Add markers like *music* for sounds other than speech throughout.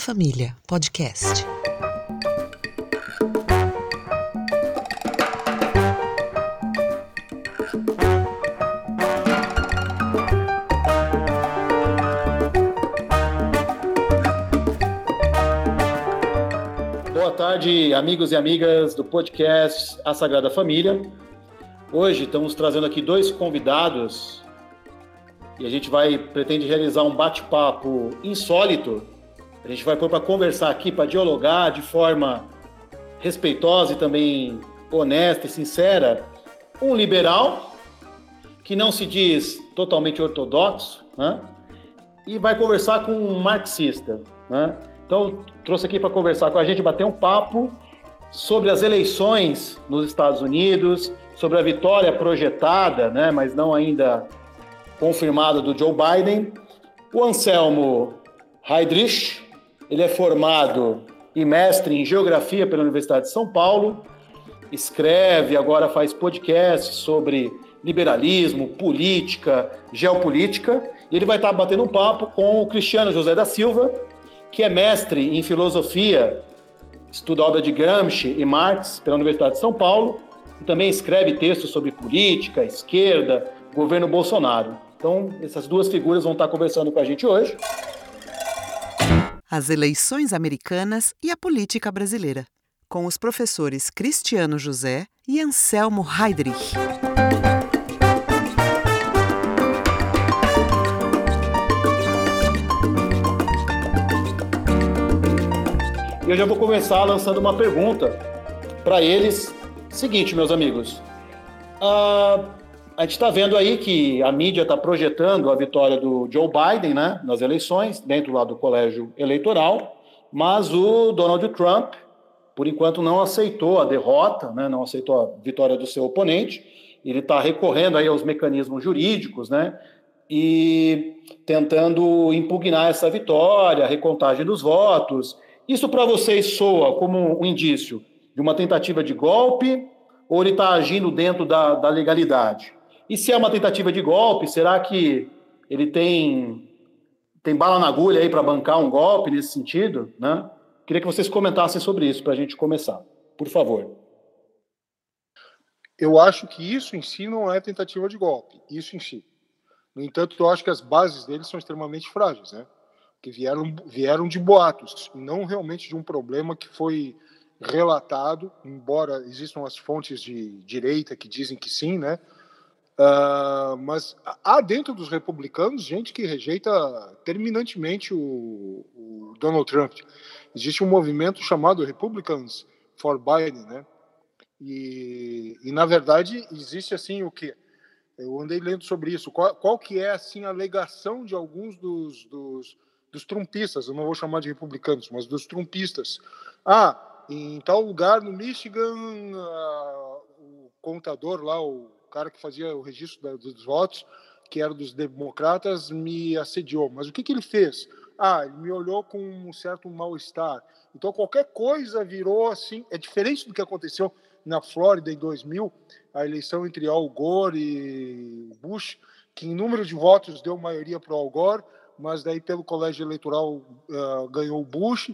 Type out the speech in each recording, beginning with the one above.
Família, podcast. Boa tarde, amigos e amigas do podcast A Sagrada Família. Hoje estamos trazendo aqui dois convidados e a gente vai pretende realizar um bate-papo insólito a gente vai pôr para conversar aqui, para dialogar de forma respeitosa e também honesta e sincera, um liberal que não se diz totalmente ortodoxo, né? e vai conversar com um marxista. Né? Então, trouxe aqui para conversar com a gente, bater um papo sobre as eleições nos Estados Unidos, sobre a vitória projetada, né, mas não ainda confirmada do Joe Biden. O Anselmo Heidrich, ele é formado e mestre em Geografia pela Universidade de São Paulo, escreve, agora faz podcasts sobre liberalismo, política, geopolítica, e ele vai estar batendo um papo com o Cristiano José da Silva, que é mestre em filosofia, estuda obra de Gramsci e Marx pela Universidade de São Paulo, e também escreve textos sobre política, esquerda, governo Bolsonaro. Então, essas duas figuras vão estar conversando com a gente hoje as eleições americanas e a política brasileira, com os professores Cristiano José e Anselmo Heidrich. E eu já vou começar lançando uma pergunta para eles. Seguinte, meus amigos. Uh, a gente está vendo aí que a mídia está projetando a vitória do Joe Biden né, nas eleições, dentro lá do colégio eleitoral, mas o Donald Trump, por enquanto, não aceitou a derrota, né, não aceitou a vitória do seu oponente. Ele está recorrendo aí aos mecanismos jurídicos, né, e tentando impugnar essa vitória, a recontagem dos votos. Isso para vocês soa como um indício de uma tentativa de golpe ou ele está agindo dentro da, da legalidade? E se é uma tentativa de golpe, será que ele tem, tem bala na agulha aí para bancar um golpe nesse sentido? Né? Queria que vocês comentassem sobre isso para a gente começar. Por favor. Eu acho que isso em si não é tentativa de golpe, isso em si. No entanto, eu acho que as bases dele são extremamente frágeis, né? Que vieram, vieram de boatos, não realmente de um problema que foi relatado, embora existam as fontes de direita que dizem que sim, né? Uh, mas há dentro dos republicanos gente que rejeita terminantemente o, o, Donald Trump. Existe um movimento chamado Republicans for Biden, né? E, e na verdade existe assim o que eu andei lendo sobre isso. Qual, qual que é assim a alegação de alguns dos, dos, dos trumpistas? Eu não vou chamar de republicanos, mas dos trumpistas. Ah, em tal lugar no Michigan, uh, o contador lá, o cara que fazia o registro da, dos votos, que era dos democratas, me assediou. Mas o que, que ele fez? Ah, ele me olhou com um certo mal-estar. Então, qualquer coisa virou assim. É diferente do que aconteceu na Flórida em 2000, a eleição entre Al Gore e Bush, que em número de votos deu maioria para o Al Gore, mas daí pelo colégio eleitoral uh, ganhou o Bush,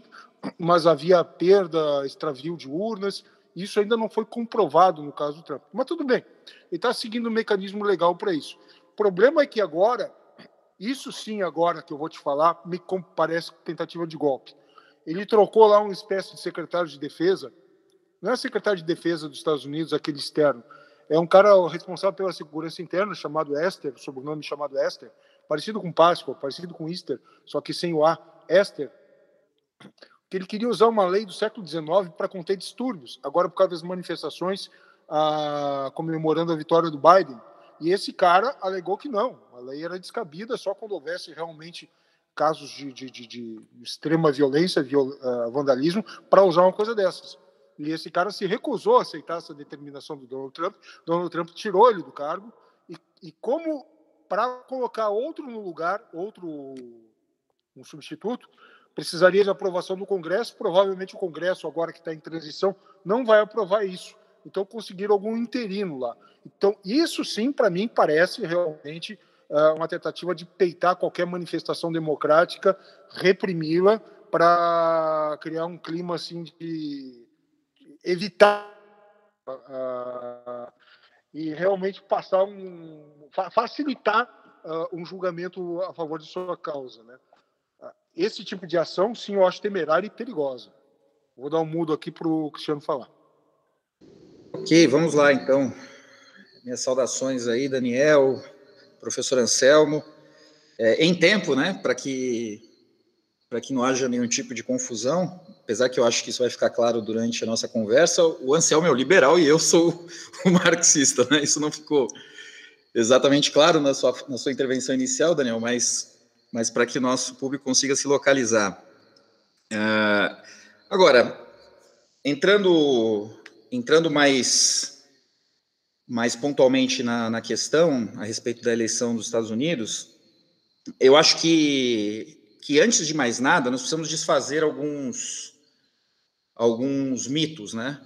mas havia perda, extravio de urnas. Isso ainda não foi comprovado no caso do Trump. Mas tudo bem, ele está seguindo um mecanismo legal para isso. O problema é que agora, isso sim, agora que eu vou te falar, me parece tentativa de golpe. Ele trocou lá uma espécie de secretário de defesa, não é secretário de defesa dos Estados Unidos, aquele externo, é um cara responsável pela segurança interna, chamado Esther, sobrenome chamado Esther, parecido com Páscoa, parecido com Easter, só que sem o A, Esther que ele queria usar uma lei do século XIX para conter distúrbios, agora por causa das manifestações ah, comemorando a vitória do Biden. E esse cara alegou que não, a lei era descabida só quando houvesse realmente casos de, de, de, de extrema violência, viol, uh, vandalismo, para usar uma coisa dessas. E esse cara se recusou a aceitar essa determinação do Donald Trump. Donald Trump tirou ele do cargo e, e como para colocar outro no lugar, outro um substituto, precisaria de aprovação do Congresso. Provavelmente o Congresso, agora que está em transição, não vai aprovar isso. Então, conseguiram algum interino lá. Então, isso sim, para mim, parece realmente uh, uma tentativa de peitar qualquer manifestação democrática, reprimi-la, para criar um clima assim de evitar uh, e realmente passar um facilitar uh, um julgamento a favor de sua causa, né? Esse tipo de ação, sim, eu acho temerária e perigosa. Vou dar um mudo aqui para o Cristiano falar. Ok, vamos lá então. Minhas saudações aí, Daniel, professor Anselmo. É, em tempo, né, para que para que não haja nenhum tipo de confusão, apesar que eu acho que isso vai ficar claro durante a nossa conversa, o Anselmo é o liberal e eu sou *laughs* o marxista, né? Isso não ficou exatamente claro na sua, na sua intervenção inicial, Daniel, mas, mas para que nosso público consiga se localizar. Uh, agora, entrando, entrando mais, mais pontualmente na, na questão a respeito da eleição dos Estados Unidos, eu acho que que antes de mais nada nós precisamos desfazer alguns alguns mitos, né?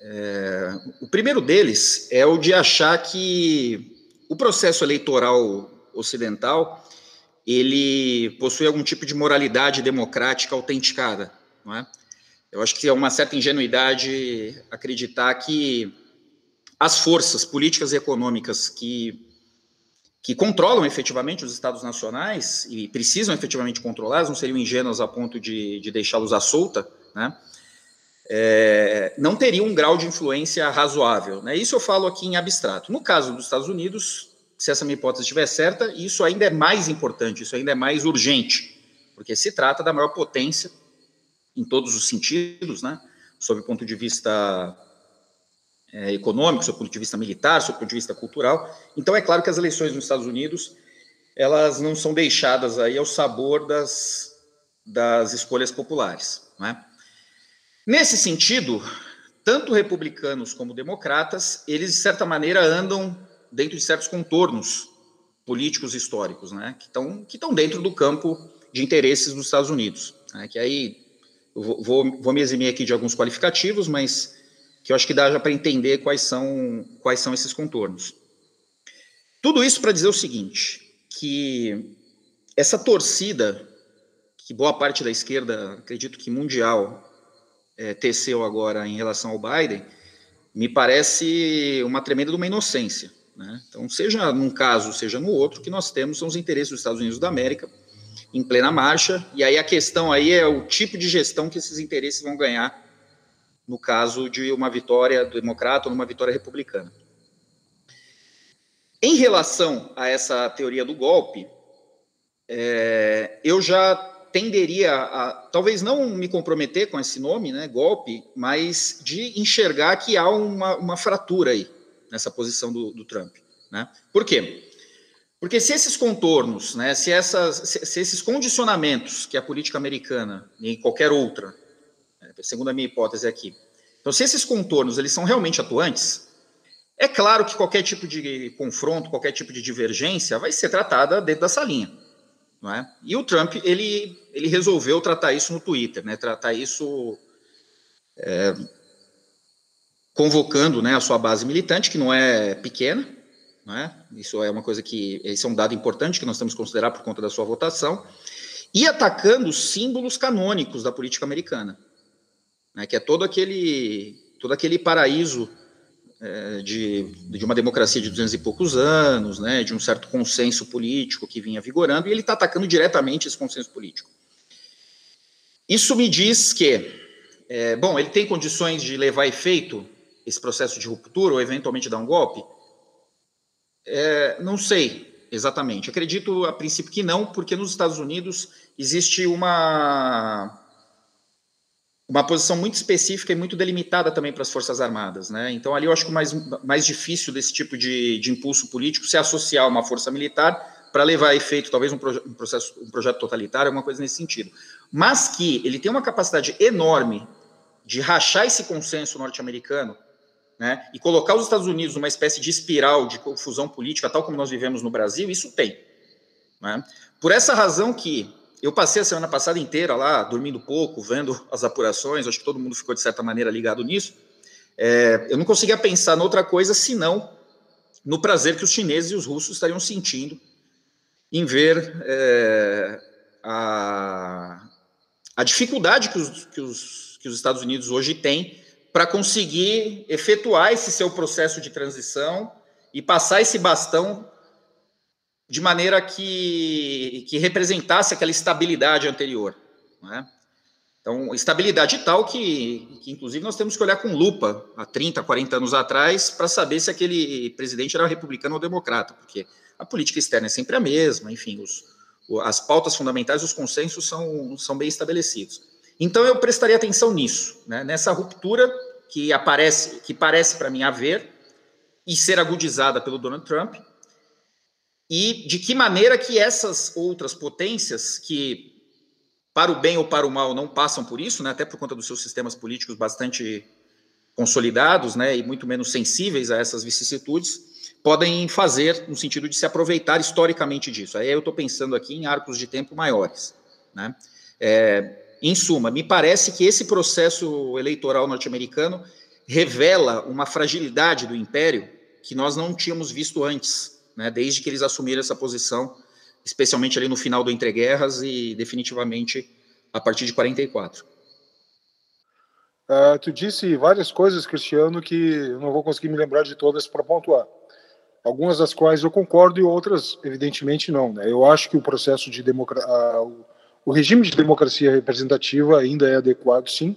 É, o primeiro deles é o de achar que o processo eleitoral ocidental ele possui algum tipo de moralidade democrática autenticada, não é? Eu acho que é uma certa ingenuidade acreditar que as forças políticas e econômicas que que controlam efetivamente os estados nacionais e precisam efetivamente controlar, não seriam ingênuos a ponto de, de deixá-los à solta, né? É, não teriam um grau de influência razoável. Né? Isso eu falo aqui em abstrato. No caso dos Estados Unidos, se essa minha hipótese estiver certa, isso ainda é mais importante, isso ainda é mais urgente, porque se trata da maior potência em todos os sentidos, né? sob o ponto de vista é, econômico, do ponto de vista militar, do ponto de vista cultural. Então, é claro que as eleições nos Estados Unidos elas não são deixadas aí ao sabor das, das escolhas populares. Né? Nesse sentido, tanto republicanos como democratas, eles, de certa maneira, andam dentro de certos contornos políticos históricos, né? que estão que estão dentro do campo de interesses dos Estados Unidos. Né? Que aí eu vou, vou, me eximir aqui de alguns qualificativos, mas que eu acho que dá já para entender quais são, quais são esses contornos. Tudo isso para dizer o seguinte, que essa torcida, que boa parte da esquerda, acredito que mundial, é, teceu agora em relação ao Biden, me parece uma tremenda uma inocência. Né? Então, seja num caso, seja no outro, que nós temos são os interesses dos Estados Unidos da América em plena marcha, e aí a questão aí é o tipo de gestão que esses interesses vão ganhar no caso de uma vitória democrata ou numa vitória republicana. Em relação a essa teoria do golpe, é, eu já tenderia a, talvez não me comprometer com esse nome, né, golpe, mas de enxergar que há uma, uma fratura aí nessa posição do, do Trump. Né? Por quê? Porque se esses contornos, né, se, essas, se, se esses condicionamentos que a política americana e qualquer outra segundo a minha hipótese aqui. Então, se esses contornos eles são realmente atuantes, é claro que qualquer tipo de confronto, qualquer tipo de divergência vai ser tratada dentro dessa linha. Não é? E o Trump ele, ele resolveu tratar isso no Twitter, né? tratar isso é, convocando né, a sua base militante, que não é pequena, não é? isso é uma coisa que, esse é um dado importante que nós temos que considerar por conta da sua votação, e atacando símbolos canônicos da política americana né, que é todo aquele, todo aquele paraíso é, de, de uma democracia de duzentos e poucos anos, né, de um certo consenso político que vinha vigorando, e ele está atacando diretamente esse consenso político. Isso me diz que, é, bom, ele tem condições de levar efeito esse processo de ruptura ou eventualmente dar um golpe? É, não sei exatamente. Acredito a princípio que não, porque nos Estados Unidos existe uma uma posição muito específica e muito delimitada também para as Forças Armadas. Né? Então, ali eu acho que mais, mais difícil desse tipo de, de impulso político se associar uma força militar para levar a efeito, talvez, um, proje um, processo, um projeto totalitário, alguma coisa nesse sentido. Mas que ele tem uma capacidade enorme de rachar esse consenso norte-americano né, e colocar os Estados Unidos numa espécie de espiral de confusão política, tal como nós vivemos no Brasil, isso tem. Né? Por essa razão que eu passei a semana passada inteira lá, dormindo pouco, vendo as apurações, acho que todo mundo ficou, de certa maneira, ligado nisso. É, eu não conseguia pensar noutra coisa senão no prazer que os chineses e os russos estariam sentindo em ver é, a, a dificuldade que os, que os, que os Estados Unidos hoje têm para conseguir efetuar esse seu processo de transição e passar esse bastão de maneira que, que representasse aquela estabilidade anterior. Né? Então, estabilidade tal que, que, inclusive, nós temos que olhar com lupa há 30, 40 anos atrás para saber se aquele presidente era republicano ou democrata, porque a política externa é sempre a mesma, enfim, os, as pautas fundamentais, os consensos são, são bem estabelecidos. Então, eu prestaria atenção nisso, né? nessa ruptura que aparece, que parece para mim haver e ser agudizada pelo Donald Trump, e de que maneira que essas outras potências que para o bem ou para o mal não passam por isso, né, até por conta dos seus sistemas políticos bastante consolidados, né, e muito menos sensíveis a essas vicissitudes, podem fazer no sentido de se aproveitar historicamente disso. Aí eu estou pensando aqui em arcos de tempo maiores, né? É, em suma, me parece que esse processo eleitoral norte-americano revela uma fragilidade do império que nós não tínhamos visto antes, né, desde que eles assumiram essa posição, especialmente ali no final do entreguerras e definitivamente a partir de 44. Uh, é, tu disse várias coisas, Cristiano, que eu não vou conseguir me lembrar de todas para pontuar. Algumas das quais eu concordo e outras, evidentemente, não. Né? Eu acho que o processo de democracia. O regime de democracia representativa ainda é adequado, sim,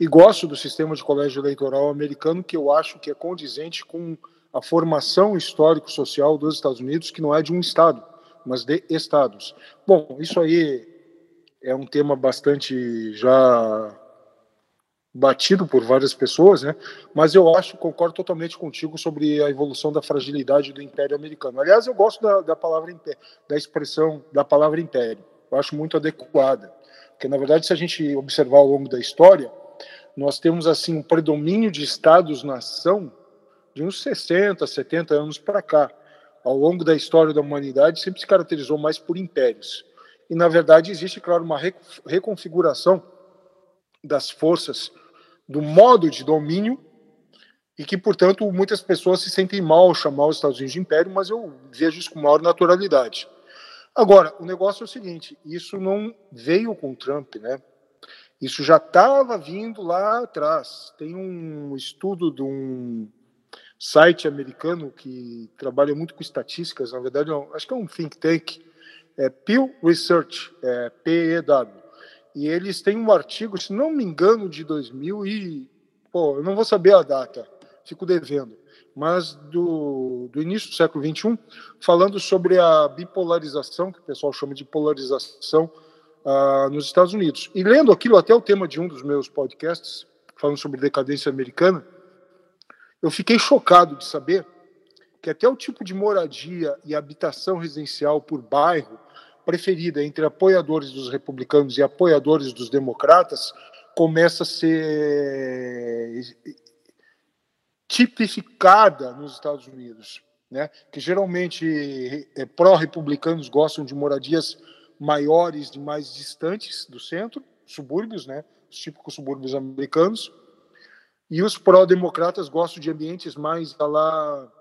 e gosto do sistema de colégio eleitoral americano, que eu acho que é condizente com a formação histórico-social dos Estados Unidos, que não é de um Estado, mas de Estados. Bom, isso aí é um tema bastante já batido por várias pessoas, né? Mas eu acho, concordo totalmente contigo sobre a evolução da fragilidade do Império Americano. Aliás, eu gosto da, da palavra da expressão da palavra Império eu acho muito adequada. Porque, na verdade, se a gente observar ao longo da história, nós temos assim um predomínio de estados-nação de uns 60, 70 anos para cá. Ao longo da história da humanidade, sempre se caracterizou mais por impérios. E, na verdade, existe, claro, uma reconfiguração das forças, do modo de domínio, e que, portanto, muitas pessoas se sentem mal chamar os Estados Unidos de império, mas eu vejo isso com maior naturalidade. Agora, o negócio é o seguinte: isso não veio com o Trump, né? Isso já estava vindo lá atrás. Tem um estudo de um site americano que trabalha muito com estatísticas, na verdade, é acho que é um think tank, é Pew Research, é PEW. E eles têm um artigo, se não me engano, de 2000 e. Pô, eu não vou saber a data, fico devendo mas do, do início do século XXI, falando sobre a bipolarização, que o pessoal chama de polarização uh, nos Estados Unidos. E lendo aquilo, até o tema de um dos meus podcasts, falando sobre decadência americana, eu fiquei chocado de saber que até o tipo de moradia e habitação residencial por bairro preferida entre apoiadores dos republicanos e apoiadores dos democratas começa a ser tipificada nos Estados Unidos, né? que geralmente é, pró-republicanos gostam de moradias maiores e mais distantes do centro, subúrbios, né? os típicos subúrbios americanos, e os pró-democratas gostam de ambientes mais lá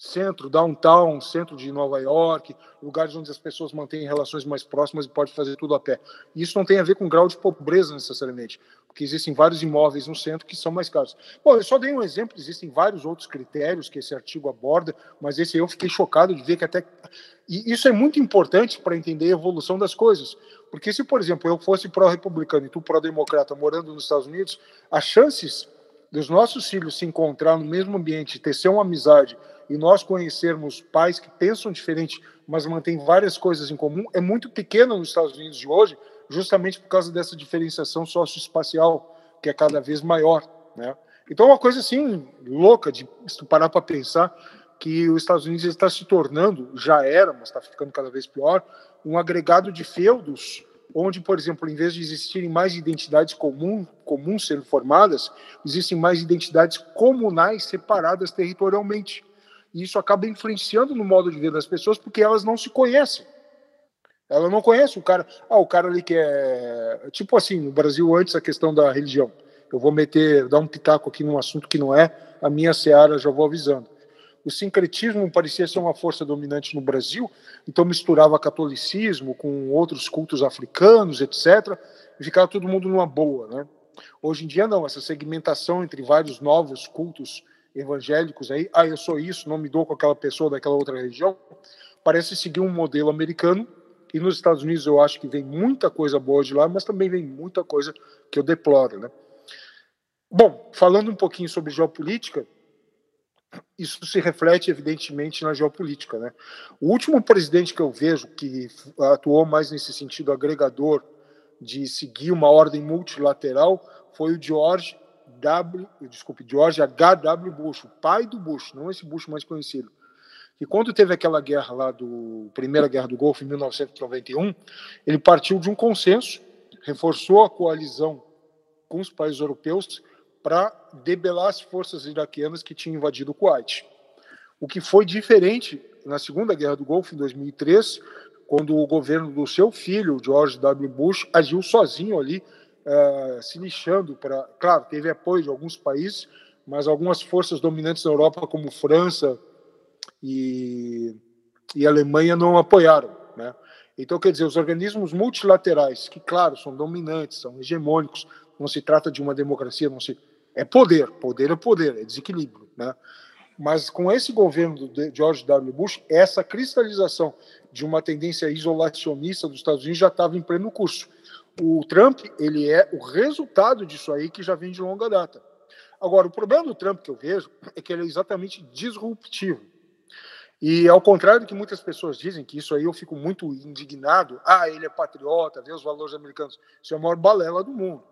centro, downtown, centro de Nova York, lugares onde as pessoas mantêm relações mais próximas e pode fazer tudo a pé. Isso não tem a ver com grau de pobreza necessariamente, porque existem vários imóveis no centro que são mais caros. Bom, eu só dei um exemplo, existem vários outros critérios que esse artigo aborda, mas esse eu fiquei chocado de ver que até e isso é muito importante para entender a evolução das coisas, porque se, por exemplo, eu fosse pró-republicano e tu pró-democrata morando nos Estados Unidos, as chances dos nossos filhos se encontrar no mesmo ambiente, tecer uma amizade e nós conhecermos pais que pensam diferente, mas mantêm várias coisas em comum, é muito pequena nos Estados Unidos de hoje, justamente por causa dessa diferenciação socioespacial, que é cada vez maior. Né? Então, é uma coisa assim, louca, de parar para pensar, que os Estados Unidos está se tornando, já era, mas está ficando cada vez pior, um agregado de feudos, onde, por exemplo, em vez de existirem mais identidades comum, comuns sendo formadas, existem mais identidades comunais separadas territorialmente. E isso acaba influenciando no modo de ver das pessoas porque elas não se conhecem. Ela não conhece o cara. Ah, o cara ali que é. Tipo assim, no Brasil, antes a questão da religião. Eu vou meter, dar um pitaco aqui num assunto que não é a minha seara, já vou avisando. O sincretismo parecia ser uma força dominante no Brasil, então misturava catolicismo com outros cultos africanos, etc., e ficava todo mundo numa boa. Né? Hoje em dia, não, essa segmentação entre vários novos cultos evangélicos aí, ah, eu sou isso, não me dou com aquela pessoa daquela outra região, parece seguir um modelo americano, e nos Estados Unidos eu acho que vem muita coisa boa de lá, mas também vem muita coisa que eu deploro, né? Bom, falando um pouquinho sobre geopolítica, isso se reflete evidentemente na geopolítica, né? O último presidente que eu vejo que atuou mais nesse sentido agregador de seguir uma ordem multilateral foi o George W, desculpe, George H.W. Bush, o pai do Bush, não esse Bush mais conhecido. E quando teve aquela guerra lá do Primeira Guerra do Golfo em 1991, ele partiu de um consenso, reforçou a coalizão com os países europeus para debelar as forças iraquianas que tinham invadido o Kuwait. O que foi diferente na Segunda Guerra do Golfo, em 2003, quando o governo do seu filho, George W. Bush, agiu sozinho ali, uh, se lixando para. Claro, teve apoio de alguns países, mas algumas forças dominantes na Europa, como França e, e Alemanha, não apoiaram. Né? Então, quer dizer, os organismos multilaterais, que, claro, são dominantes, são hegemônicos, não se trata de uma democracia, não se é poder, poder é poder, é desequilíbrio, né? Mas com esse governo de George W. Bush, essa cristalização de uma tendência isolacionista dos Estados Unidos já estava em pleno curso. O Trump, ele é o resultado disso aí que já vem de longa data. Agora, o problema do Trump que eu vejo é que ele é exatamente disruptivo. E ao contrário do que muitas pessoas dizem, que isso aí eu fico muito indignado, ah, ele é patriota, vê os valores americanos, isso é a maior balela do mundo.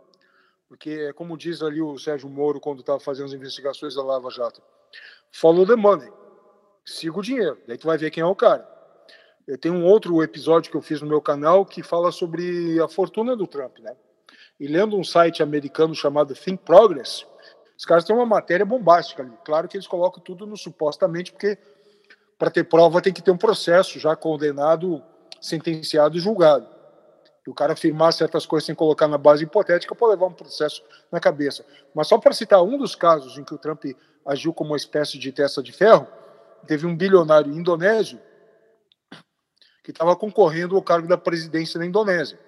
Porque, como diz ali o Sérgio Moro quando estava fazendo as investigações da Lava Jato, follow the money, siga o dinheiro, daí tu vai ver quem é o cara. Eu tenho um outro episódio que eu fiz no meu canal que fala sobre a fortuna do Trump, né? E lendo um site americano chamado Think Progress, os caras têm uma matéria bombástica ali. Claro que eles colocam tudo no supostamente, porque para ter prova tem que ter um processo já condenado, sentenciado e julgado o cara afirmar certas coisas sem colocar na base hipotética pode levar um processo na cabeça. Mas só para citar um dos casos em que o Trump agiu como uma espécie de testa de ferro, teve um bilionário indonésio que estava concorrendo ao cargo da presidência da Indonésia.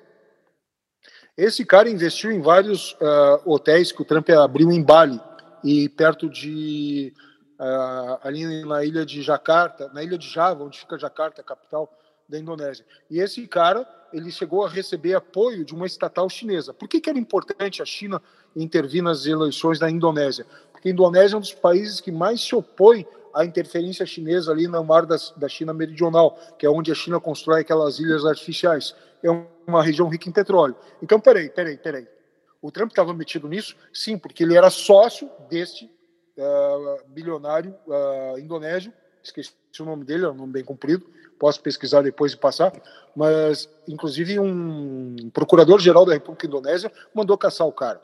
Esse cara investiu em vários uh, hotéis que o Trump abriu em Bali e perto de uh, ali na ilha de Jakarta, na ilha de Java, onde fica Jakarta, capital da Indonésia. E esse cara ele chegou a receber apoio de uma estatal chinesa. Por que, que era importante a China intervir nas eleições da Indonésia? Porque a Indonésia é um dos países que mais se opõe à interferência chinesa ali no mar da, da China Meridional, que é onde a China constrói aquelas ilhas artificiais. É uma região rica em petróleo. Então, peraí, peraí, peraí. O Trump estava metido nisso? Sim, porque ele era sócio deste uh, bilionário uh, indonésio, esqueci o nome dele, é um nome bem comprido, posso pesquisar depois e passar, mas inclusive um procurador-geral da República Indonésia mandou caçar o cara.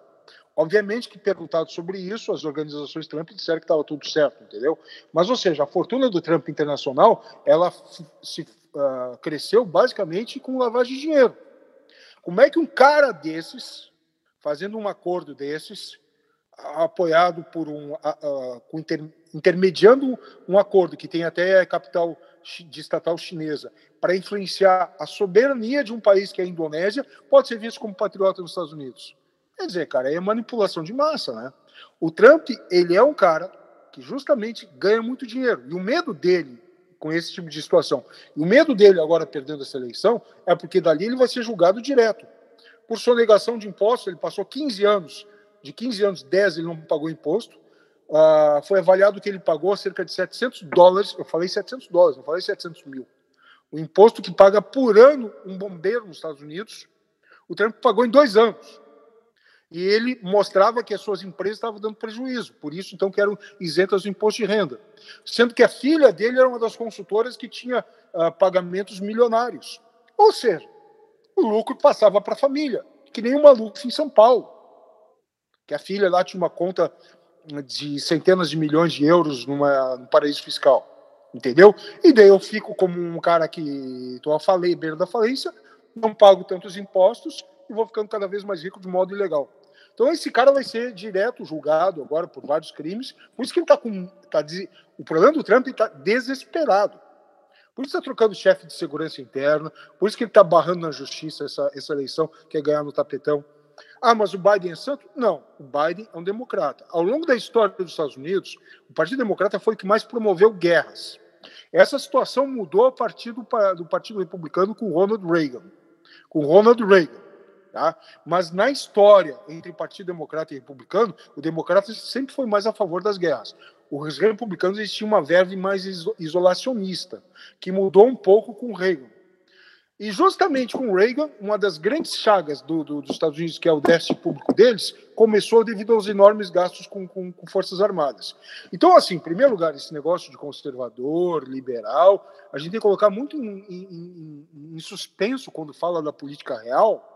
Obviamente que perguntado sobre isso, as organizações Trump disseram que estava tudo certo, entendeu? Mas, ou seja, a fortuna do Trump internacional, ela se uh, cresceu basicamente com lavagem de dinheiro. Como é que um cara desses, fazendo um acordo desses, apoiado por um, uh, inter, intermediando um acordo que tem até capital de estatal chinesa para influenciar a soberania de um país que é a Indonésia, pode ser visto como patriota nos Estados Unidos. Quer dizer, cara, é manipulação de massa, né? O Trump, ele é um cara que justamente ganha muito dinheiro. E o medo dele com esse tipo de situação, e o medo dele agora perdendo essa eleição, é porque dali ele vai ser julgado direto. Por sonegação de impostos, ele passou 15 anos, de 15 anos, 10 ele não pagou imposto, uh, foi avaliado que ele pagou cerca de 700 dólares, eu falei 700 dólares, não falei 700 mil. O imposto que paga por ano um bombeiro nos Estados Unidos, o Trump pagou em dois anos. E ele mostrava que as suas empresas estavam dando prejuízo, por isso então que eram isentas do imposto de renda. Sendo que a filha dele era uma das consultoras que tinha uh, pagamentos milionários. Ou seja, o lucro passava para a família, que nem uma luta em São Paulo. Que a filha lá tinha uma conta de centenas de milhões de euros numa, num paraíso fiscal. Entendeu? E daí eu fico como um cara que tô a falei, beira da falência, não pago tantos impostos e vou ficando cada vez mais rico de modo ilegal. Então esse cara vai ser direto julgado agora por vários crimes. Por isso que ele está com. Tá, o problema do Trump está desesperado. Por isso está trocando chefe de segurança interna, por isso que ele está barrando na justiça essa, essa eleição, quer ganhar no tapetão. Ah, mas o Biden é santo? Não, o Biden é um democrata. Ao longo da história dos Estados Unidos, o Partido Democrata foi o que mais promoveu guerras. Essa situação mudou a partir do, do Partido Republicano com Ronald Reagan. Com Ronald Reagan. Tá? Mas na história entre Partido Democrata e Republicano, o democrata sempre foi mais a favor das guerras. Os republicanos eles tinham uma verve mais isolacionista, que mudou um pouco com Reagan. E justamente com Reagan, uma das grandes chagas do, do, dos Estados Unidos, que é o déficit público deles, começou devido aos enormes gastos com, com, com, Forças Armadas. Então, assim, em primeiro lugar, esse negócio de conservador, liberal, a gente tem que colocar muito em, em, em suspenso quando fala da política real,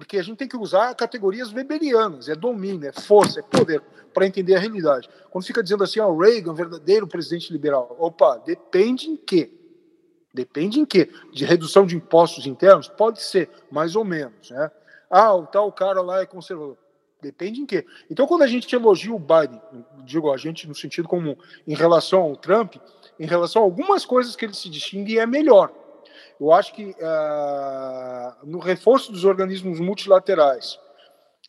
porque a gente tem que usar categorias weberianas, é domínio, é força, é poder, para entender a realidade. Quando fica dizendo assim, o oh, Reagan, verdadeiro presidente liberal, opa, depende em quê? Depende em quê? De redução de impostos internos? Pode ser, mais ou menos. Né? Ah, o tal cara lá é conservador. Depende em quê? Então, quando a gente elogia o Biden, digo a gente no sentido comum, em relação ao Trump, em relação a algumas coisas que ele se distingue, é melhor. Eu acho que uh, no reforço dos organismos multilaterais,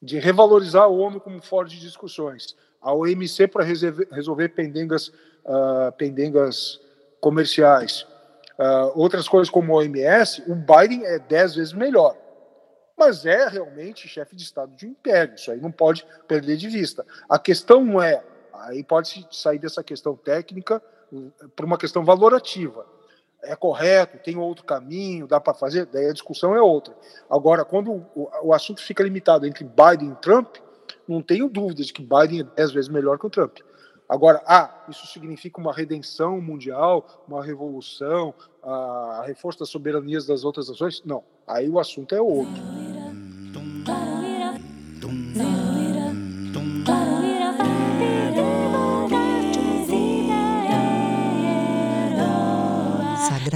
de revalorizar a ONU como fora de discussões, a OMC para resolver pendengas, uh, pendengas comerciais, uh, outras coisas como a OMS, o Biden é dez vezes melhor. Mas é realmente chefe de Estado de um império, isso aí não pode perder de vista. A questão é, aí pode sair dessa questão técnica para uma questão valorativa é correto, tem outro caminho, dá para fazer, daí a discussão é outra. Agora, quando o, o, assunto fica limitado entre Biden e Trump, não tenho dúvidas de que Biden é dez vezes melhor que o Trump. Agora, ah, isso significa uma redenção mundial, uma revolução, a, reforço das soberanias das outras nações? Não. Aí o assunto é outro.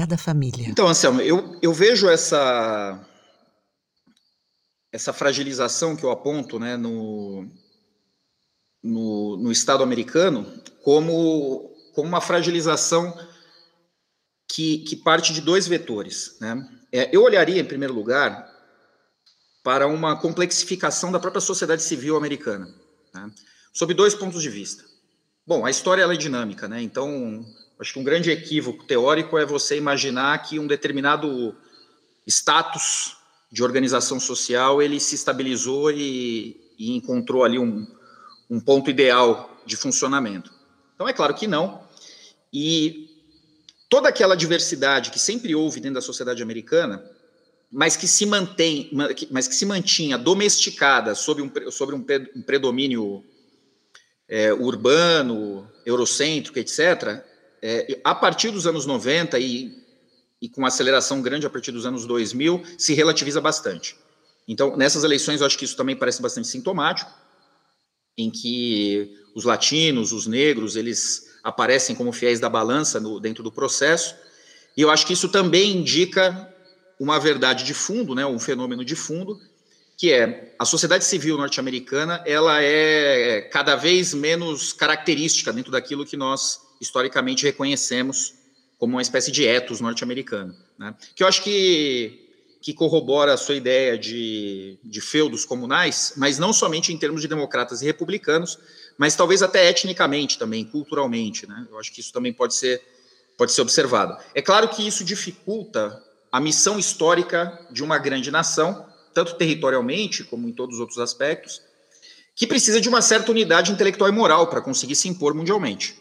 Sagrada Família. Então, Anselmo, eu, eu vejo essa, essa fragilização que eu aponto né, no, no, no Estado americano como, como uma fragilização que, que parte de dois vetores. Né? É, eu olharia, em primeiro lugar, para uma complexificação da própria sociedade civil americana, né? sob dois pontos de vista. Bom, a história é dinâmica, né? então Acho que um grande equívoco teórico é você imaginar que um determinado status de organização social ele se estabilizou e, e encontrou ali um, um ponto ideal de funcionamento. Então é claro que não. E toda aquela diversidade que sempre houve dentro da sociedade americana, mas que se mantém, mas que se mantinha domesticada sob um, sobre um, predomínio é, urbano, eurocêntrico, etc., é, a partir dos anos 90 e, e com aceleração grande a partir dos anos 2000, se relativiza bastante. Então, nessas eleições, eu acho que isso também parece bastante sintomático, em que os latinos, os negros, eles aparecem como fiéis da balança no, dentro do processo, e eu acho que isso também indica uma verdade de fundo, né, um fenômeno de fundo, que é a sociedade civil norte-americana, ela é cada vez menos característica dentro daquilo que nós historicamente reconhecemos como uma espécie de ethos norte-americano. Né? Que eu acho que, que corrobora a sua ideia de, de feudos comunais, mas não somente em termos de democratas e republicanos, mas talvez até etnicamente também, culturalmente. Né? Eu acho que isso também pode ser, pode ser observado. É claro que isso dificulta a missão histórica de uma grande nação, tanto territorialmente como em todos os outros aspectos, que precisa de uma certa unidade intelectual e moral para conseguir se impor mundialmente.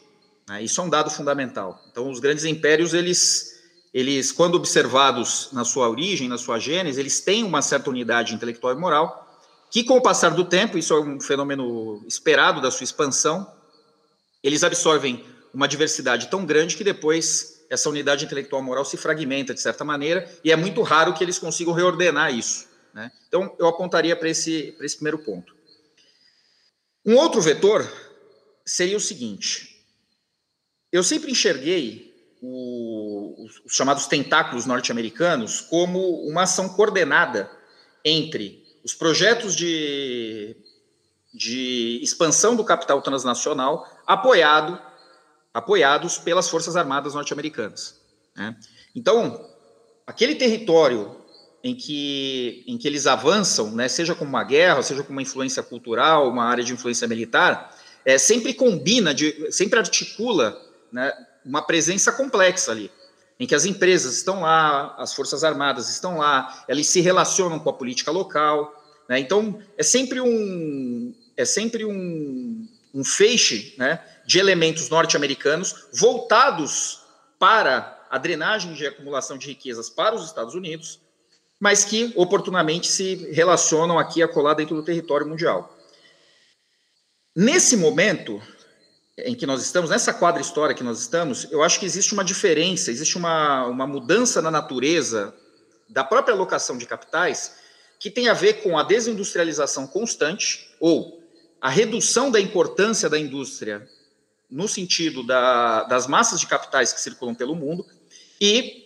Né? Isso é um dado fundamental. Então, os grandes impérios, eles, eles, quando observados na sua origem, na sua gênese, eles têm uma certa unidade intelectual e moral, que com o passar do tempo, isso é um fenômeno esperado da sua expansão, eles absorvem uma diversidade tão grande que depois essa unidade intelectual e moral se fragmenta de certa maneira, e é muito raro que eles consigam reordenar isso. Né? Então, eu apontaria para esse, esse primeiro ponto. Um outro vetor seria o seguinte: eu sempre enxerguei o, os chamados tentáculos norte-americanos como uma ação coordenada entre os projetos de de expansão do capital transnacional apoiado, apoiados pelas Forças Armadas norte-americanas. Né? Então, aquele território em que, em que eles avançam, né, seja como uma guerra, seja como uma influência cultural, uma área de influência militar, é, sempre combina, de, sempre articula né, uma presença complexa ali, em que as empresas estão lá, as forças armadas estão lá, elas se relacionam com a política local, né, então é sempre um é sempre um, um feixe né, de elementos norte-americanos voltados para a drenagem de acumulação de riquezas para os Estados Unidos, mas que oportunamente se relacionam aqui a colar dentro do território mundial. Nesse momento em que nós estamos, nessa quadra história que nós estamos, eu acho que existe uma diferença, existe uma, uma mudança na natureza da própria alocação de capitais que tem a ver com a desindustrialização constante ou a redução da importância da indústria no sentido da, das massas de capitais que circulam pelo mundo e,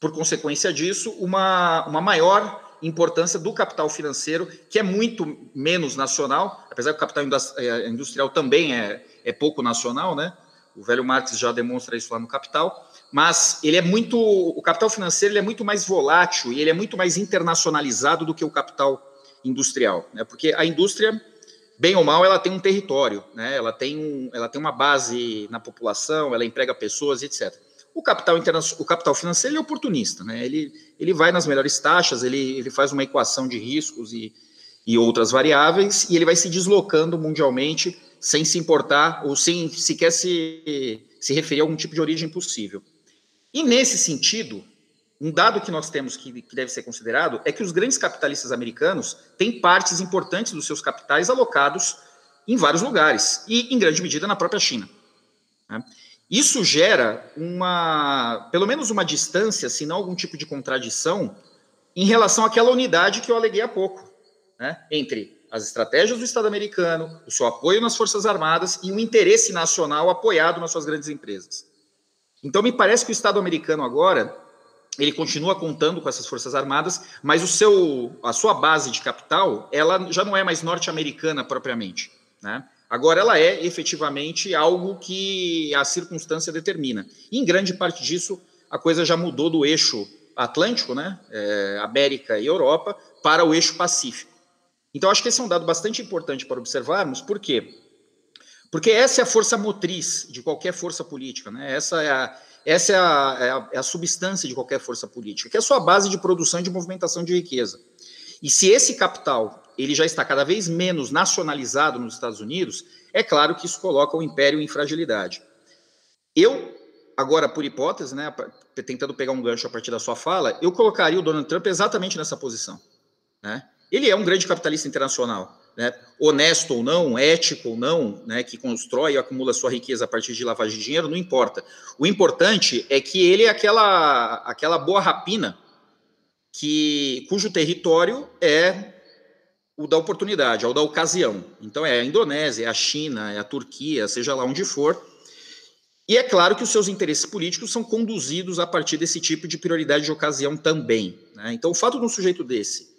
por consequência disso, uma, uma maior importância do capital financeiro, que é muito menos nacional, apesar que o capital é, industrial também é, é pouco nacional, né? O velho Marx já demonstra isso lá no Capital, mas ele é muito, o capital financeiro ele é muito mais volátil e ele é muito mais internacionalizado do que o capital industrial, né? Porque a indústria, bem ou mal, ela tem um território, né? Ela tem, um, ela tem uma base na população, ela emprega pessoas, etc. O capital, o capital financeiro é oportunista, né? ele, ele vai nas melhores taxas, ele, ele faz uma equação de riscos e, e outras variáveis, e ele vai se deslocando mundialmente sem se importar ou sem sequer se, se referir a algum tipo de origem possível. E nesse sentido, um dado que nós temos que, que deve ser considerado é que os grandes capitalistas americanos têm partes importantes dos seus capitais alocados em vários lugares, e em grande medida na própria China. Né? Isso gera uma, pelo menos uma distância, se não algum tipo de contradição, em relação àquela unidade que eu aleguei há pouco, né? entre as estratégias do Estado americano, o seu apoio nas Forças Armadas e o interesse nacional apoiado nas suas grandes empresas. Então, me parece que o Estado americano agora ele continua contando com essas forças armadas, mas o seu, a sua base de capital, ela já não é mais norte-americana propriamente, né? Agora, ela é efetivamente algo que a circunstância determina. E, em grande parte disso, a coisa já mudou do eixo Atlântico, né, é, América e Europa, para o eixo Pacífico. Então, acho que esse é um dado bastante importante para observarmos, por quê? Porque essa é a força motriz de qualquer força política, né? essa, é a, essa é a, é, a, é a substância de qualquer força política, que é a sua base de produção e de movimentação de riqueza. E se esse capital ele já está cada vez menos nacionalizado nos Estados Unidos, é claro que isso coloca o império em fragilidade. Eu, agora por hipótese, né, tentando pegar um gancho a partir da sua fala, eu colocaria o Donald Trump exatamente nessa posição. Né? Ele é um grande capitalista internacional, né? honesto ou não, ético ou não, né, que constrói e acumula sua riqueza a partir de lavagem de dinheiro, não importa. O importante é que ele é aquela, aquela boa rapina que, cujo território é o da oportunidade, é o da ocasião. Então é a Indonésia, é a China, é a Turquia, seja lá onde for. E é claro que os seus interesses políticos são conduzidos a partir desse tipo de prioridade de ocasião também. Né? Então, o fato de um sujeito desse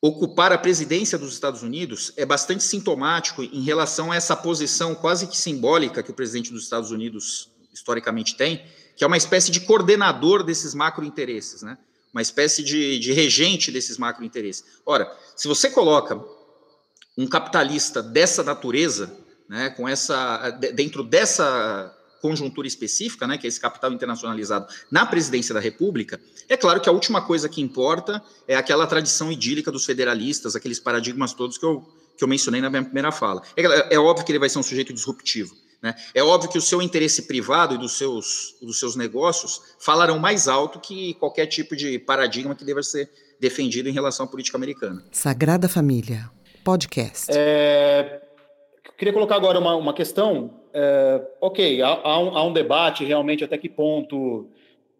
ocupar a presidência dos Estados Unidos é bastante sintomático em relação a essa posição quase que simbólica que o presidente dos Estados Unidos historicamente tem, que é uma espécie de coordenador desses macro-interesses. Né? uma espécie de, de regente desses macrointeresses. Ora, se você coloca um capitalista dessa natureza, né, com essa, dentro dessa conjuntura específica, né, que é esse capital internacionalizado na presidência da República, é claro que a última coisa que importa é aquela tradição idílica dos federalistas, aqueles paradigmas todos que eu, que eu mencionei na minha primeira fala. É, é óbvio que ele vai ser um sujeito disruptivo. Né? É óbvio que o seu interesse privado e dos seus, dos seus negócios falarão mais alto que qualquer tipo de paradigma que deva ser defendido em relação à política americana. Sagrada Família, podcast. É, queria colocar agora uma, uma questão. É, ok, há, há, um, há um debate realmente até que ponto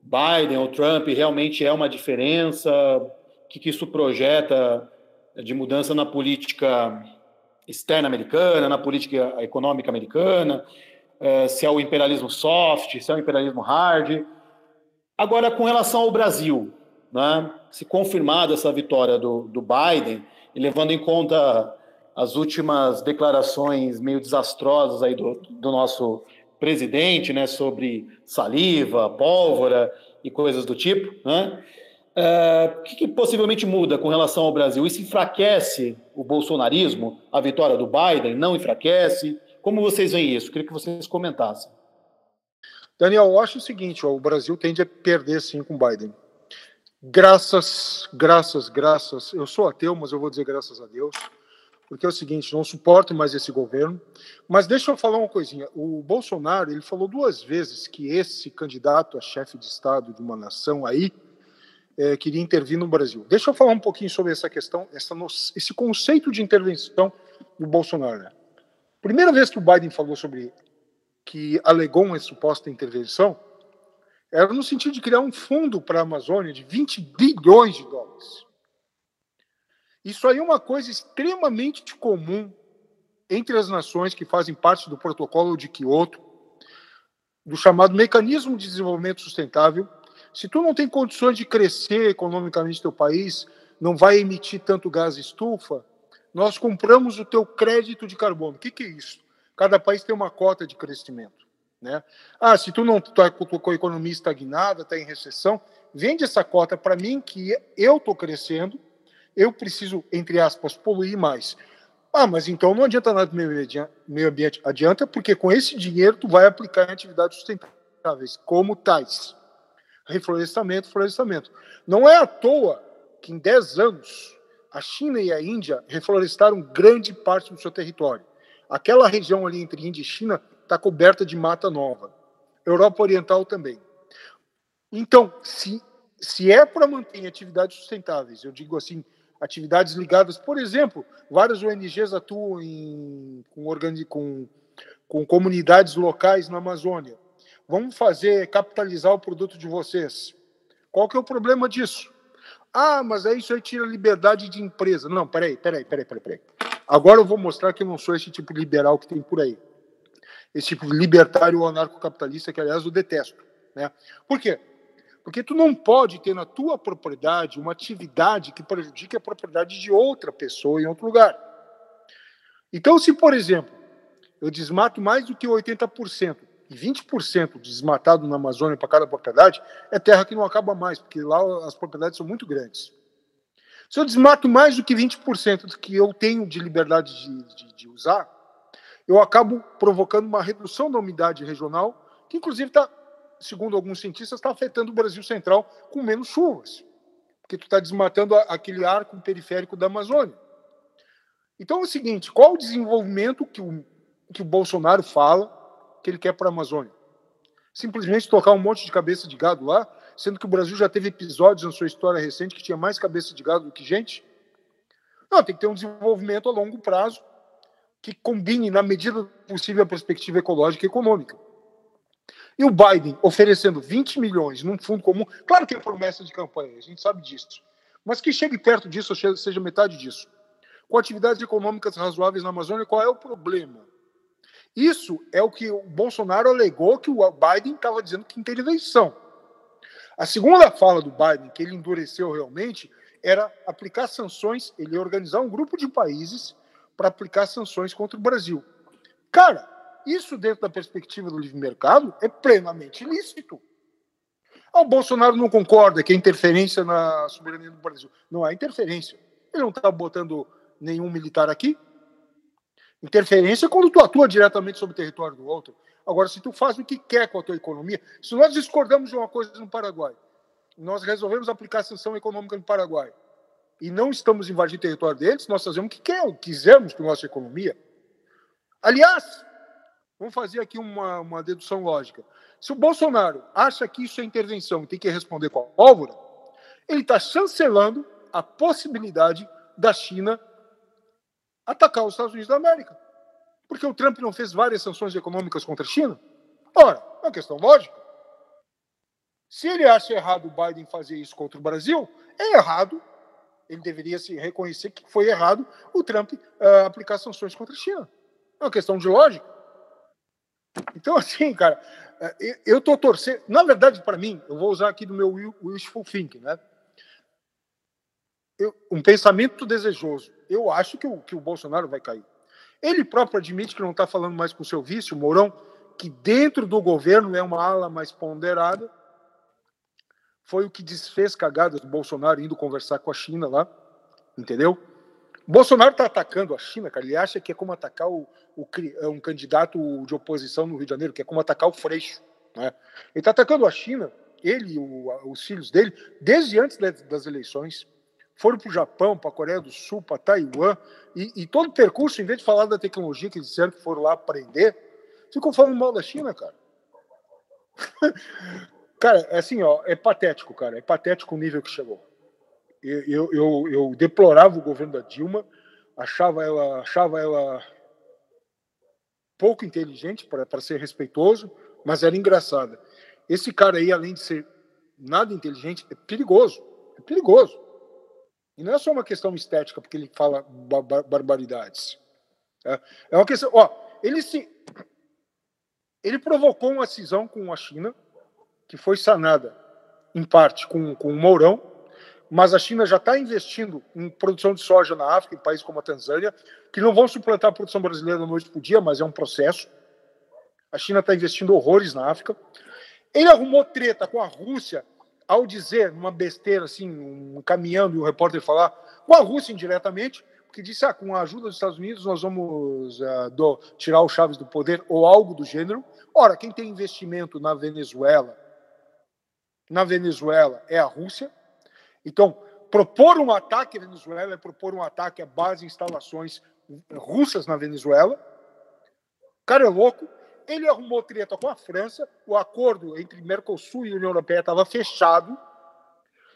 Biden ou Trump realmente é uma diferença, o que, que isso projeta de mudança na política externa americana, na política econômica americana, é, se é o imperialismo soft, se é o imperialismo hard. Agora, com relação ao Brasil, né, se confirmada essa vitória do, do Biden, e levando em conta as últimas declarações meio desastrosas aí do, do nosso presidente, né, sobre saliva, pólvora e coisas do tipo, né? É, o que, que, possivelmente muda com relação ao Brasil? Isso enfraquece o bolsonarismo? A vitória do Biden não enfraquece? Como vocês veem isso? Queria que vocês comentassem. Daniel, eu acho o seguinte: ó, o Brasil tende a perder sim com Biden. Graças, graças, graças. Eu sou ateu, mas eu vou dizer graças a Deus porque é o seguinte, não suporto mais esse governo. Mas deixa eu falar uma coisinha. O Bolsonaro, ele falou duas vezes que esse candidato a chefe de Estado de uma nação aí é, queria intervir no Brasil. Deixa eu falar um pouquinho sobre essa questão, essa, esse conceito de intervenção do Bolsonaro. Primeira vez que o Biden falou sobre que alegou uma suposta intervenção, era no sentido de criar um fundo para a Amazônia de 20 bilhões de dólares. Isso aí é uma coisa extremamente comum entre as nações que fazem parte do protocolo de Kyoto, do chamado mecanismo de desenvolvimento sustentável. Se tu não tem condições de crescer economicamente teu país, não vai emitir tanto gás estufa, nós compramos o teu crédito de carbono. O que, que é isso? Cada país tem uma cota de crescimento. Né? Ah, se tu não está com a economia estagnada, está em recessão, vende essa cota para mim que eu estou crescendo eu preciso, entre aspas, poluir mais. Ah, mas então não adianta nada do meio ambiente. Adianta porque com esse dinheiro tu vai aplicar em atividades sustentáveis, como tais. Reflorestamento, florestamento. Não é à toa que em 10 anos a China e a Índia reflorestaram grande parte do seu território. Aquela região ali entre Índia e China está coberta de mata nova. Europa Oriental também. Então, se, se é para manter atividades sustentáveis, eu digo assim, atividades ligadas, por exemplo, várias ONGs atuam em, com, com, com comunidades locais na Amazônia. Vamos fazer capitalizar o produto de vocês. Qual que é o problema disso? Ah, mas aí isso aí tira liberdade de empresa. Não, peraí, peraí, peraí, peraí, peraí. Agora eu vou mostrar que eu não sou esse tipo de liberal que tem por aí. Esse tipo de libertário ou anarcocapitalista que, aliás, eu detesto. Né? Por quê? Porque tu não pode ter na tua propriedade uma atividade que prejudique a propriedade de outra pessoa em outro lugar. Então, se, por exemplo, eu desmato mais do que 80% e 20% desmatado na Amazônia para cada propriedade, é terra que não acaba mais, porque lá as propriedades são muito grandes. Se eu desmato mais do que 20% do que eu tenho de liberdade de, de, de usar, eu acabo provocando uma redução da umidade regional, que inclusive está segundo alguns cientistas, está afetando o Brasil Central com menos chuvas, porque tu está desmatando aquele arco periférico da Amazônia. Então é o seguinte: qual o desenvolvimento que o, que o Bolsonaro fala que ele quer para a Amazônia? Simplesmente tocar um monte de cabeça de gado lá, sendo que o Brasil já teve episódios na sua história recente que tinha mais cabeça de gado do que gente? Não, tem que ter um desenvolvimento a longo prazo que combine, na medida possível, a perspectiva ecológica e econômica. E o Biden oferecendo 20 milhões num fundo comum, claro que é promessa de campanha, a gente sabe disso, mas que chegue perto disso, ou seja metade disso. Com atividades econômicas razoáveis na Amazônia, qual é o problema? Isso é o que o Bolsonaro alegou que o Biden estava dizendo que intervenção. A segunda fala do Biden, que ele endureceu realmente, era aplicar sanções, ele ia organizar um grupo de países para aplicar sanções contra o Brasil. Cara, isso, dentro da perspectiva do livre mercado, é plenamente ilícito. Ah, o Bolsonaro não concorda que é interferência na soberania do Brasil. Não há interferência. Ele não está botando nenhum militar aqui. Interferência é quando tu atua diretamente sobre o território do outro. Agora, se tu faz o que quer com a tua economia, se nós discordamos de uma coisa no Paraguai, nós resolvemos aplicar sanção econômica no Paraguai e não estamos invadindo o território deles, nós fazemos o que quer, quisermos com a nossa economia. Aliás, Vamos fazer aqui uma, uma dedução lógica. Se o Bolsonaro acha que isso é intervenção e tem que responder com a pólvora, ele está chancelando a possibilidade da China atacar os Estados Unidos da América. Porque o Trump não fez várias sanções econômicas contra a China? Ora, é uma questão lógica. Se ele acha errado o Biden fazer isso contra o Brasil, é errado. Ele deveria se reconhecer que foi errado o Trump uh, aplicar sanções contra a China. É uma questão de lógica. Então, *laughs* assim, cara, é, eu tô torcendo. Na verdade, para mim, eu vou usar aqui do meu wishful thinking, né? eu, um pensamento desejoso. Eu acho que o, que o Bolsonaro vai cair. Ele próprio admite que não está falando mais com seu vice, o Mourão, que dentro do governo é uma ala mais ponderada. Foi o que desfez cagadas do Bolsonaro indo conversar com a China lá, entendeu? Bolsonaro está atacando a China, cara. Ele acha que é como atacar o, o, é um candidato de oposição no Rio de Janeiro, que é como atacar o Freixo. Né? Ele está atacando a China, ele e os filhos dele, desde antes das eleições foram para o Japão, para a Coreia do Sul, para Taiwan, e, e, todo o percurso, em vez de falar da tecnologia que eles disseram que foram lá aprender, ficam falando mal da China, cara. *laughs* cara, é assim, ó, é patético, cara, é patético o nível que chegou. Eu, eu, eu, deplorava o governo da Dilma, achava ela, achava ela pouco inteligente para ser respeitoso, mas era engraçada. Esse cara aí, além de ser nada inteligente, é perigoso. É perigoso. E não é só uma questão estética, porque ele fala barbaridades. É, é uma questão. Ó, ele se. Ele provocou uma cisão com a China, que foi sanada, em parte, com, com o Mourão, mas a China já está investindo em produção de soja na África, em países como a Tanzânia, que não vão suplantar a produção brasileira da noite para o dia, mas é um processo. A China está investindo horrores na África. Ele arrumou treta com a Rússia ao dizer, numa besteira assim, um caminhão e o repórter falar, com a Rússia indiretamente, que disse, ah, com a ajuda dos Estados Unidos nós vamos uh, do, tirar o Chaves do poder ou algo do gênero. Ora, quem tem investimento na Venezuela, na Venezuela é a Rússia. Então, propor um ataque à Venezuela é propor um ataque a base e instalações russas na Venezuela. O cara é louco. Ele arrumou treta com a França, o acordo entre Mercosul e União Europeia estava fechado.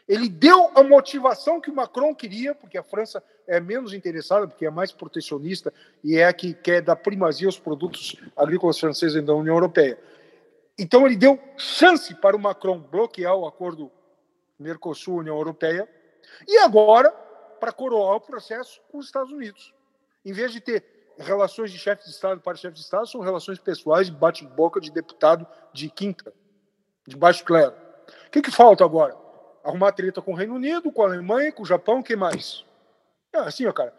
Ele deu a motivação que o Macron queria, porque a França é menos interessada, porque é mais protecionista e é a que quer dar primazia aos produtos agrícolas franceses da União Europeia. Então ele deu chance para o Macron bloquear o acordo Mercosul-União Europeia e agora para coroar o processo com os Estados Unidos. Em vez de ter relações de chefe de Estado para chefe de Estado são relações pessoais de bate-boca de deputado de quinta, de baixo clero. O que, que falta agora? Arrumar treta com o Reino Unido, com a Alemanha, com o Japão, o que mais? É assim, ó, cara.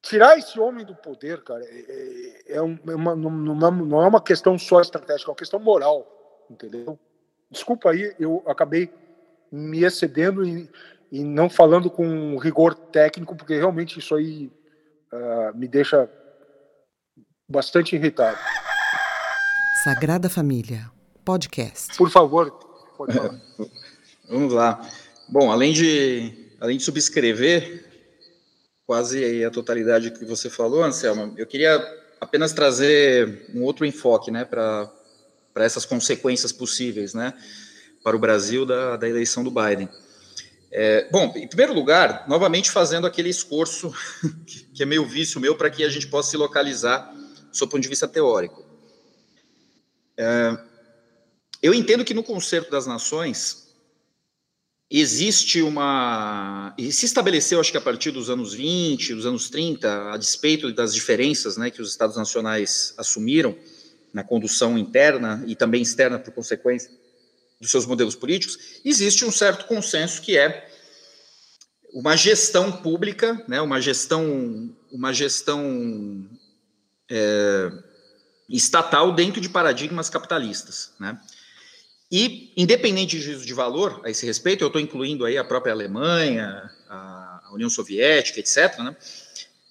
Tirar esse homem do poder, cara, é, é, é uma, não, não é uma questão só estratégica, é uma questão moral, entendeu? Desculpa aí, eu acabei me excedendo e, e não falando com rigor técnico, porque realmente isso aí uh, me deixa bastante irritado. Sagrada Família, podcast. Por favor, pode falar. *laughs* Vamos lá. Bom, além de, além de subscrever quase a totalidade que você falou, Anselmo, eu queria apenas trazer um outro enfoque né, para essas consequências possíveis né, para o Brasil da, da eleição do Biden. É, bom, em primeiro lugar, novamente fazendo aquele esforço *laughs* que é meio vício meu para que a gente possa se localizar do ponto de vista teórico. É, eu entendo que no Concerto das Nações existe uma. E se estabeleceu, acho que a partir dos anos 20, dos anos 30, a despeito das diferenças né, que os Estados nacionais assumiram na condução interna e também externa, por consequência, dos seus modelos políticos, existe um certo consenso que é uma gestão pública, né, uma gestão, uma gestão é, estatal dentro de paradigmas capitalistas, né? E, independente de juízo de valor a esse respeito, eu estou incluindo aí a própria Alemanha, a União Soviética, etc., né?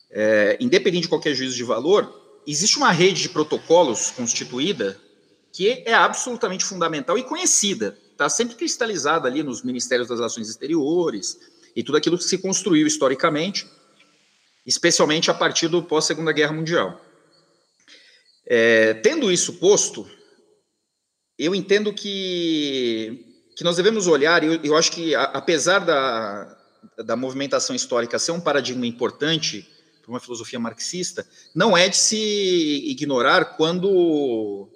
É, independente de qualquer juízo de valor, existe uma rede de protocolos constituída que é absolutamente fundamental e conhecida, está sempre cristalizada ali nos Ministérios das Relações Exteriores e tudo aquilo que se construiu historicamente, especialmente a partir do pós-Segunda Guerra Mundial. É, tendo isso posto, eu entendo que, que nós devemos olhar, eu, eu acho que a, apesar da, da movimentação histórica ser um paradigma importante para uma filosofia marxista, não é de se ignorar quando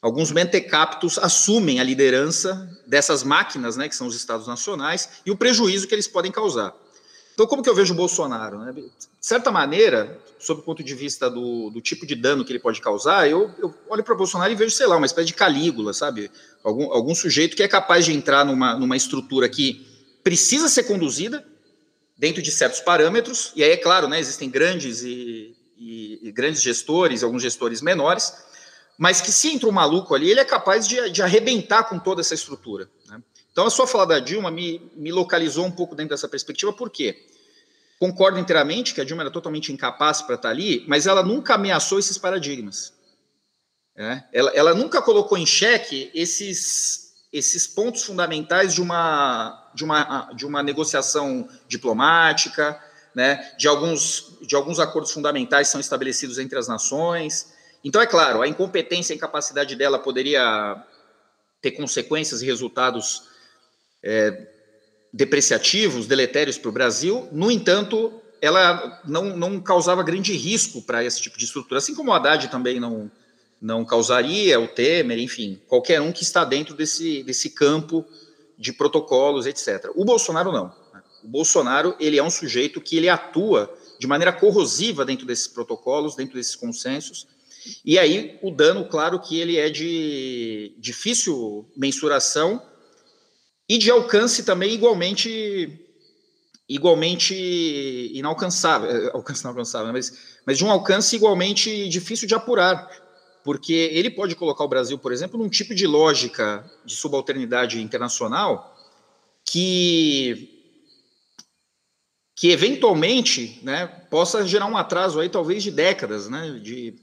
Alguns mentecaptos assumem a liderança dessas máquinas, né, que são os estados nacionais, e o prejuízo que eles podem causar. Então, como que eu vejo o Bolsonaro? Né? De certa maneira, sob o ponto de vista do, do tipo de dano que ele pode causar, eu, eu olho para o Bolsonaro e vejo, sei lá, uma espécie de Calígula, sabe? Algum, algum sujeito que é capaz de entrar numa, numa estrutura que precisa ser conduzida, dentro de certos parâmetros, e aí é claro, né, existem grandes e, e, e grandes gestores, alguns gestores menores, mas que se entra um maluco ali, ele é capaz de, de arrebentar com toda essa estrutura. Né? Então, a sua fala da Dilma me, me localizou um pouco dentro dessa perspectiva, por quê? Concordo inteiramente que a Dilma era totalmente incapaz para estar ali, mas ela nunca ameaçou esses paradigmas. Né? Ela, ela nunca colocou em xeque esses, esses pontos fundamentais de uma, de uma, de uma negociação diplomática, né? de, alguns, de alguns acordos fundamentais são estabelecidos entre as nações. Então, é claro, a incompetência e incapacidade dela poderia ter consequências e resultados é, depreciativos, deletérios para o Brasil. No entanto, ela não, não causava grande risco para esse tipo de estrutura, assim como o Haddad também não, não causaria, o Temer, enfim, qualquer um que está dentro desse, desse campo de protocolos, etc. O Bolsonaro não. O Bolsonaro ele é um sujeito que ele atua de maneira corrosiva dentro desses protocolos, dentro desses consensos, e aí o dano, claro que ele é de difícil mensuração e de alcance também igualmente igualmente inalcançável, é, alcance inalcançável, mas, mas de um alcance igualmente difícil de apurar, porque ele pode colocar o Brasil, por exemplo, num tipo de lógica de subalternidade internacional que que eventualmente, né, possa gerar um atraso aí talvez de décadas, né, de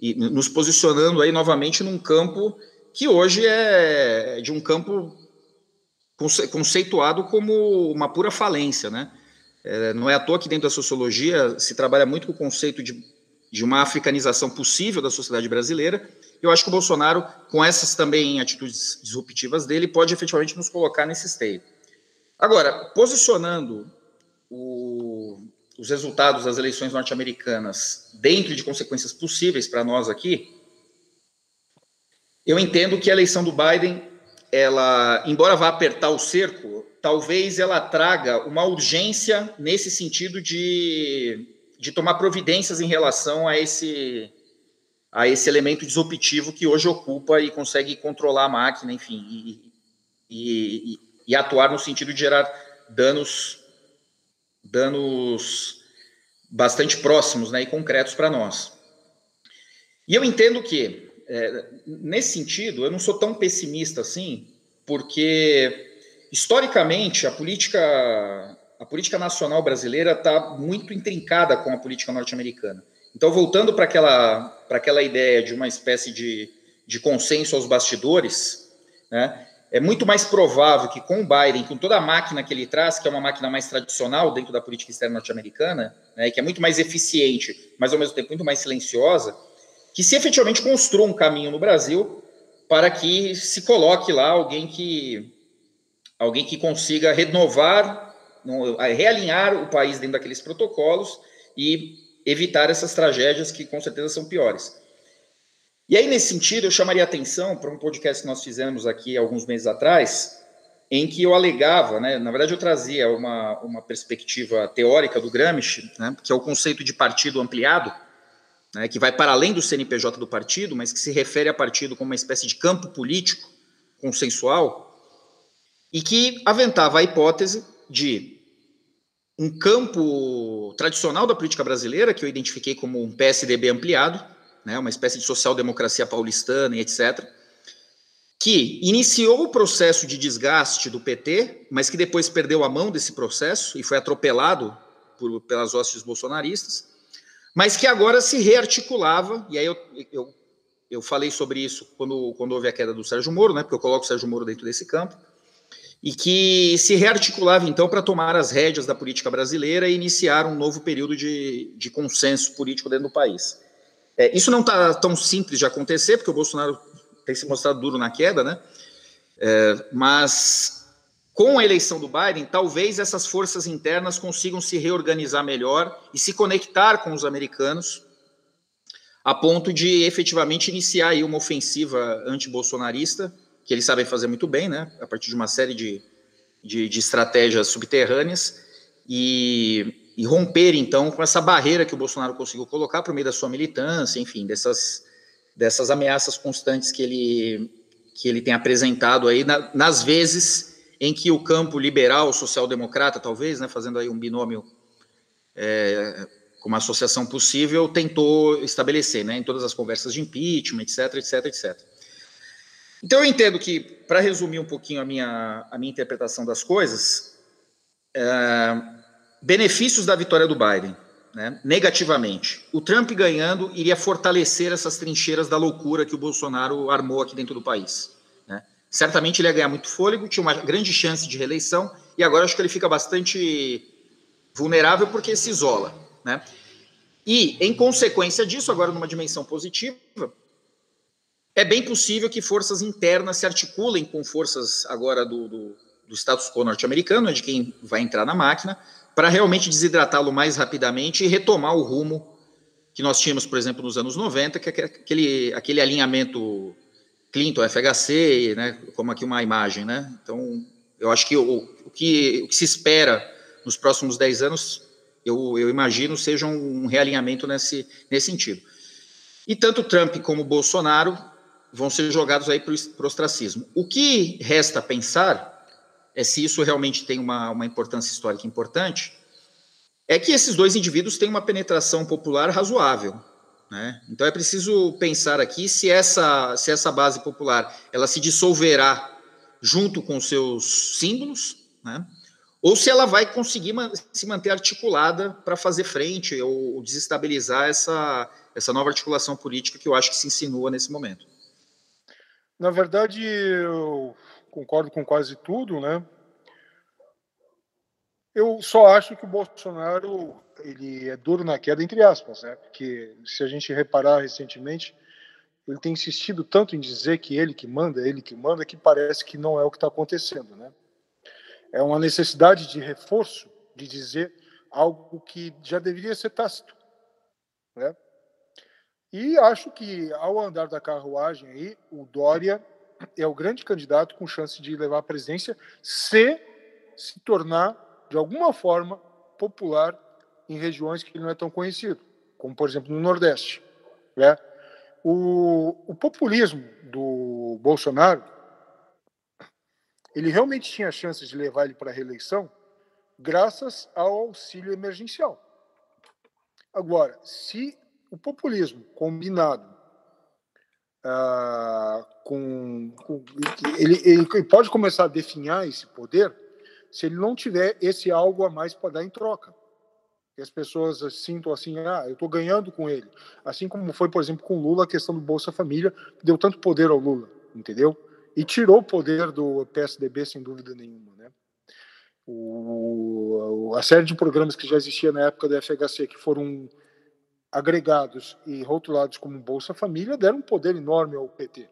e nos posicionando aí novamente num campo que hoje é de um campo conceituado como uma pura falência, né? É, não é à toa que dentro da sociologia se trabalha muito com o conceito de, de uma africanização possível da sociedade brasileira. Eu acho que o Bolsonaro, com essas também atitudes disruptivas dele, pode efetivamente nos colocar nesse esteio. Agora, posicionando o, os resultados das eleições norte-americanas dentro de consequências possíveis para nós aqui, eu entendo que a eleição do Biden, ela, embora vá apertar o cerco, talvez ela traga uma urgência nesse sentido de, de tomar providências em relação a esse a esse elemento disruptivo que hoje ocupa e consegue controlar a máquina, enfim, e, e, e, e atuar no sentido de gerar danos danos bastante próximos né, e concretos para nós. E eu entendo que, é, nesse sentido, eu não sou tão pessimista assim, porque, historicamente, a política, a política nacional brasileira está muito intrincada com a política norte-americana. Então, voltando para aquela, aquela ideia de uma espécie de, de consenso aos bastidores, né, é muito mais provável que com o Biden, com toda a máquina que ele traz, que é uma máquina mais tradicional dentro da política externa norte-americana, né, que é muito mais eficiente, mas ao mesmo tempo muito mais silenciosa, que se efetivamente construa um caminho no Brasil para que se coloque lá alguém que alguém que consiga renovar, realinhar o país dentro daqueles protocolos e evitar essas tragédias que com certeza são piores. E aí, nesse sentido, eu chamaria atenção para um podcast que nós fizemos aqui alguns meses atrás, em que eu alegava, né, na verdade, eu trazia uma, uma perspectiva teórica do Gramsci, né, que é o conceito de partido ampliado, né, que vai para além do CNPJ do partido, mas que se refere a partido como uma espécie de campo político consensual, e que aventava a hipótese de um campo tradicional da política brasileira, que eu identifiquei como um PSDB ampliado, né, uma espécie de social-democracia paulistana e etc., que iniciou o processo de desgaste do PT, mas que depois perdeu a mão desse processo e foi atropelado por, pelas hostes bolsonaristas, mas que agora se rearticulava, e aí eu, eu, eu falei sobre isso quando, quando houve a queda do Sérgio Moro, né, porque eu coloco o Sérgio Moro dentro desse campo, e que se rearticulava então para tomar as rédeas da política brasileira e iniciar um novo período de, de consenso político dentro do país. É, isso não está tão simples de acontecer, porque o Bolsonaro tem se mostrado duro na queda, né? É, mas com a eleição do Biden, talvez essas forças internas consigam se reorganizar melhor e se conectar com os americanos a ponto de efetivamente iniciar aí uma ofensiva anti-bolsonarista, que eles sabem fazer muito bem, né? A partir de uma série de, de, de estratégias subterrâneas. E e romper, então, com essa barreira que o Bolsonaro conseguiu colocar por meio da sua militância, enfim, dessas, dessas ameaças constantes que ele, que ele tem apresentado aí, na, nas vezes em que o campo liberal, social-democrata, talvez, né, fazendo aí um binômio é, com uma associação possível, tentou estabelecer, né, em todas as conversas de impeachment, etc, etc, etc. Então eu entendo que, para resumir um pouquinho a minha, a minha interpretação das coisas, é, benefícios da vitória do Biden, né, negativamente. O Trump ganhando iria fortalecer essas trincheiras da loucura que o Bolsonaro armou aqui dentro do país. Né. Certamente ele ia ganhar muito fôlego, tinha uma grande chance de reeleição, e agora acho que ele fica bastante vulnerável porque se isola. Né. E, em consequência disso, agora numa dimensão positiva, é bem possível que forças internas se articulem com forças agora do, do, do status quo norte-americano, de quem vai entrar na máquina, para realmente desidratá-lo mais rapidamente e retomar o rumo que nós tínhamos, por exemplo, nos anos 90, que é aquele, aquele alinhamento Clinton-FHC, né, como aqui uma imagem. Né? Então, eu acho que o, o, que o que se espera nos próximos 10 anos, eu, eu imagino, seja um realinhamento nesse, nesse sentido. E tanto Trump como Bolsonaro vão ser jogados aí para o ostracismo. O que resta pensar é se isso realmente tem uma, uma importância histórica importante, é que esses dois indivíduos têm uma penetração popular razoável. Né? Então é preciso pensar aqui se essa, se essa base popular ela se dissolverá junto com seus símbolos, né? ou se ela vai conseguir se manter articulada para fazer frente ou desestabilizar essa, essa nova articulação política que eu acho que se insinua nesse momento. Na verdade, eu concordo com quase tudo, né? Eu só acho que o Bolsonaro ele é duro na queda, entre aspas, né? Porque se a gente reparar recentemente, ele tem insistido tanto em dizer que ele que manda, ele que manda, que parece que não é o que está acontecendo, né? É uma necessidade de reforço, de dizer algo que já deveria ser tácito, né? E acho que, ao andar da carruagem aí, o Dória é o grande candidato com chance de levar a presidência se se tornar, de alguma forma, popular em regiões que ele não é tão conhecido, como, por exemplo, no Nordeste. Né? O, o populismo do Bolsonaro, ele realmente tinha chances de levar ele para a reeleição graças ao auxílio emergencial. Agora, se o populismo combinado ah, com, com ele, ele, pode começar a definhar esse poder se ele não tiver esse algo a mais para dar em troca. Que as pessoas sintam assim, ah, eu estou ganhando com ele. Assim como foi, por exemplo, com Lula, a questão do Bolsa Família, deu tanto poder ao Lula, entendeu? E tirou o poder do PSDB, sem dúvida nenhuma, né? O, a série de programas que já existia na época da FHC, que foram agregados e rotulados como Bolsa Família deram um poder enorme ao PT,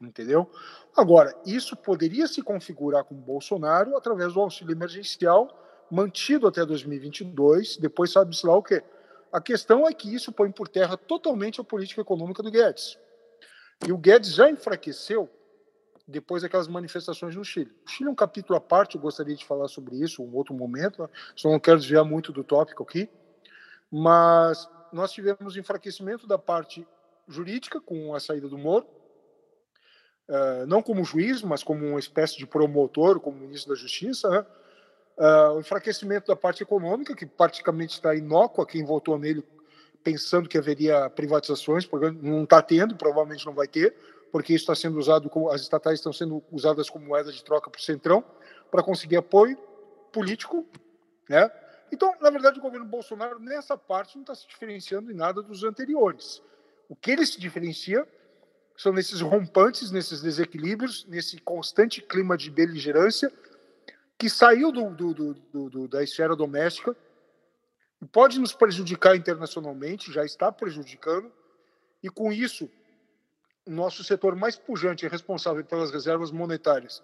entendeu? Agora, isso poderia se configurar com Bolsonaro através do auxílio emergencial mantido até 2022, depois sabe-se lá o quê? A questão é que isso põe por terra totalmente a política econômica do Guedes. E o Guedes já enfraqueceu depois daquelas manifestações no Chile. O Chile é um capítulo à parte, eu gostaria de falar sobre isso em um outro momento, só não quero desviar muito do tópico aqui, mas nós tivemos enfraquecimento da parte jurídica com a saída do Moro, uh, não como juiz, mas como uma espécie de promotor, como ministro da Justiça, né? uh, o enfraquecimento da parte econômica, que praticamente está inócua, quem votou nele pensando que haveria privatizações, não está tendo, provavelmente não vai ter, porque isso está sendo usado, como, as estatais estão sendo usadas como moeda de troca para o Centrão, para conseguir apoio político, né? Então, na verdade, o governo Bolsonaro, nessa parte, não está se diferenciando em nada dos anteriores. O que ele se diferencia são nesses rompantes, nesses desequilíbrios, nesse constante clima de beligerância que saiu do, do, do, da esfera doméstica e pode nos prejudicar internacionalmente, já está prejudicando, e com isso, o nosso setor mais pujante e responsável pelas reservas monetárias,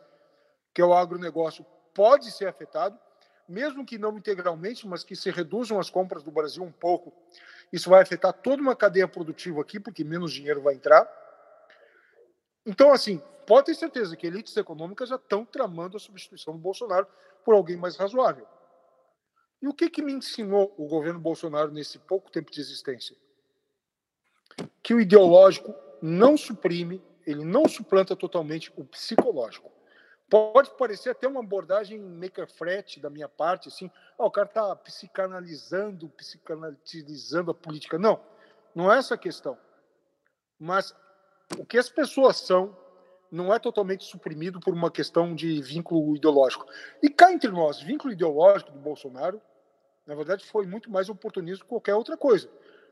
que é o agronegócio, pode ser afetado mesmo que não integralmente, mas que se reduzam as compras do Brasil um pouco, isso vai afetar toda uma cadeia produtiva aqui, porque menos dinheiro vai entrar. Então, assim, pode ter certeza que elites econômicas já estão tramando a substituição do Bolsonaro por alguém mais razoável. E o que, que me ensinou o governo Bolsonaro nesse pouco tempo de existência? Que o ideológico não suprime, ele não suplanta totalmente o psicológico. Pode parecer até uma abordagem mequefrete da minha parte, assim, oh, o cara está psicanalizando, psicanalizando a política. Não, não é essa a questão. Mas o que as pessoas são não é totalmente suprimido por uma questão de vínculo ideológico. E cá entre nós, vínculo ideológico do Bolsonaro, na verdade, foi muito mais oportunismo que qualquer outra coisa.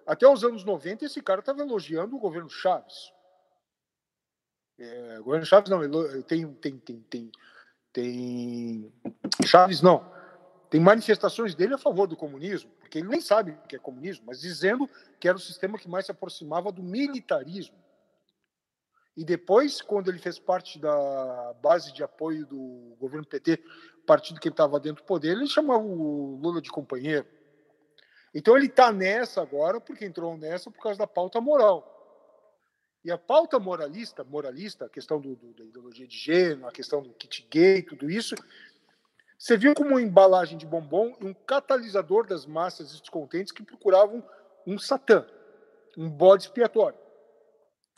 Até os anos 90, esse cara estava elogiando o governo Chaves. É, governo Chaves não, tem, tem, tem, tem, tem. Chaves não. Tem manifestações dele a favor do comunismo, porque ele nem sabe o que é comunismo, mas dizendo que era o sistema que mais se aproximava do militarismo. E depois, quando ele fez parte da base de apoio do governo PT, partido que estava dentro do poder, ele chamava o Lula de companheiro. Então ele está nessa agora, porque entrou nessa por causa da pauta moral. E a pauta moralista, moralista, a questão do, do, da ideologia de gênero, a questão do kit gay, tudo isso, você viu como uma embalagem de bombom e um catalisador das massas descontentes que procuravam um satã, um bode expiatório.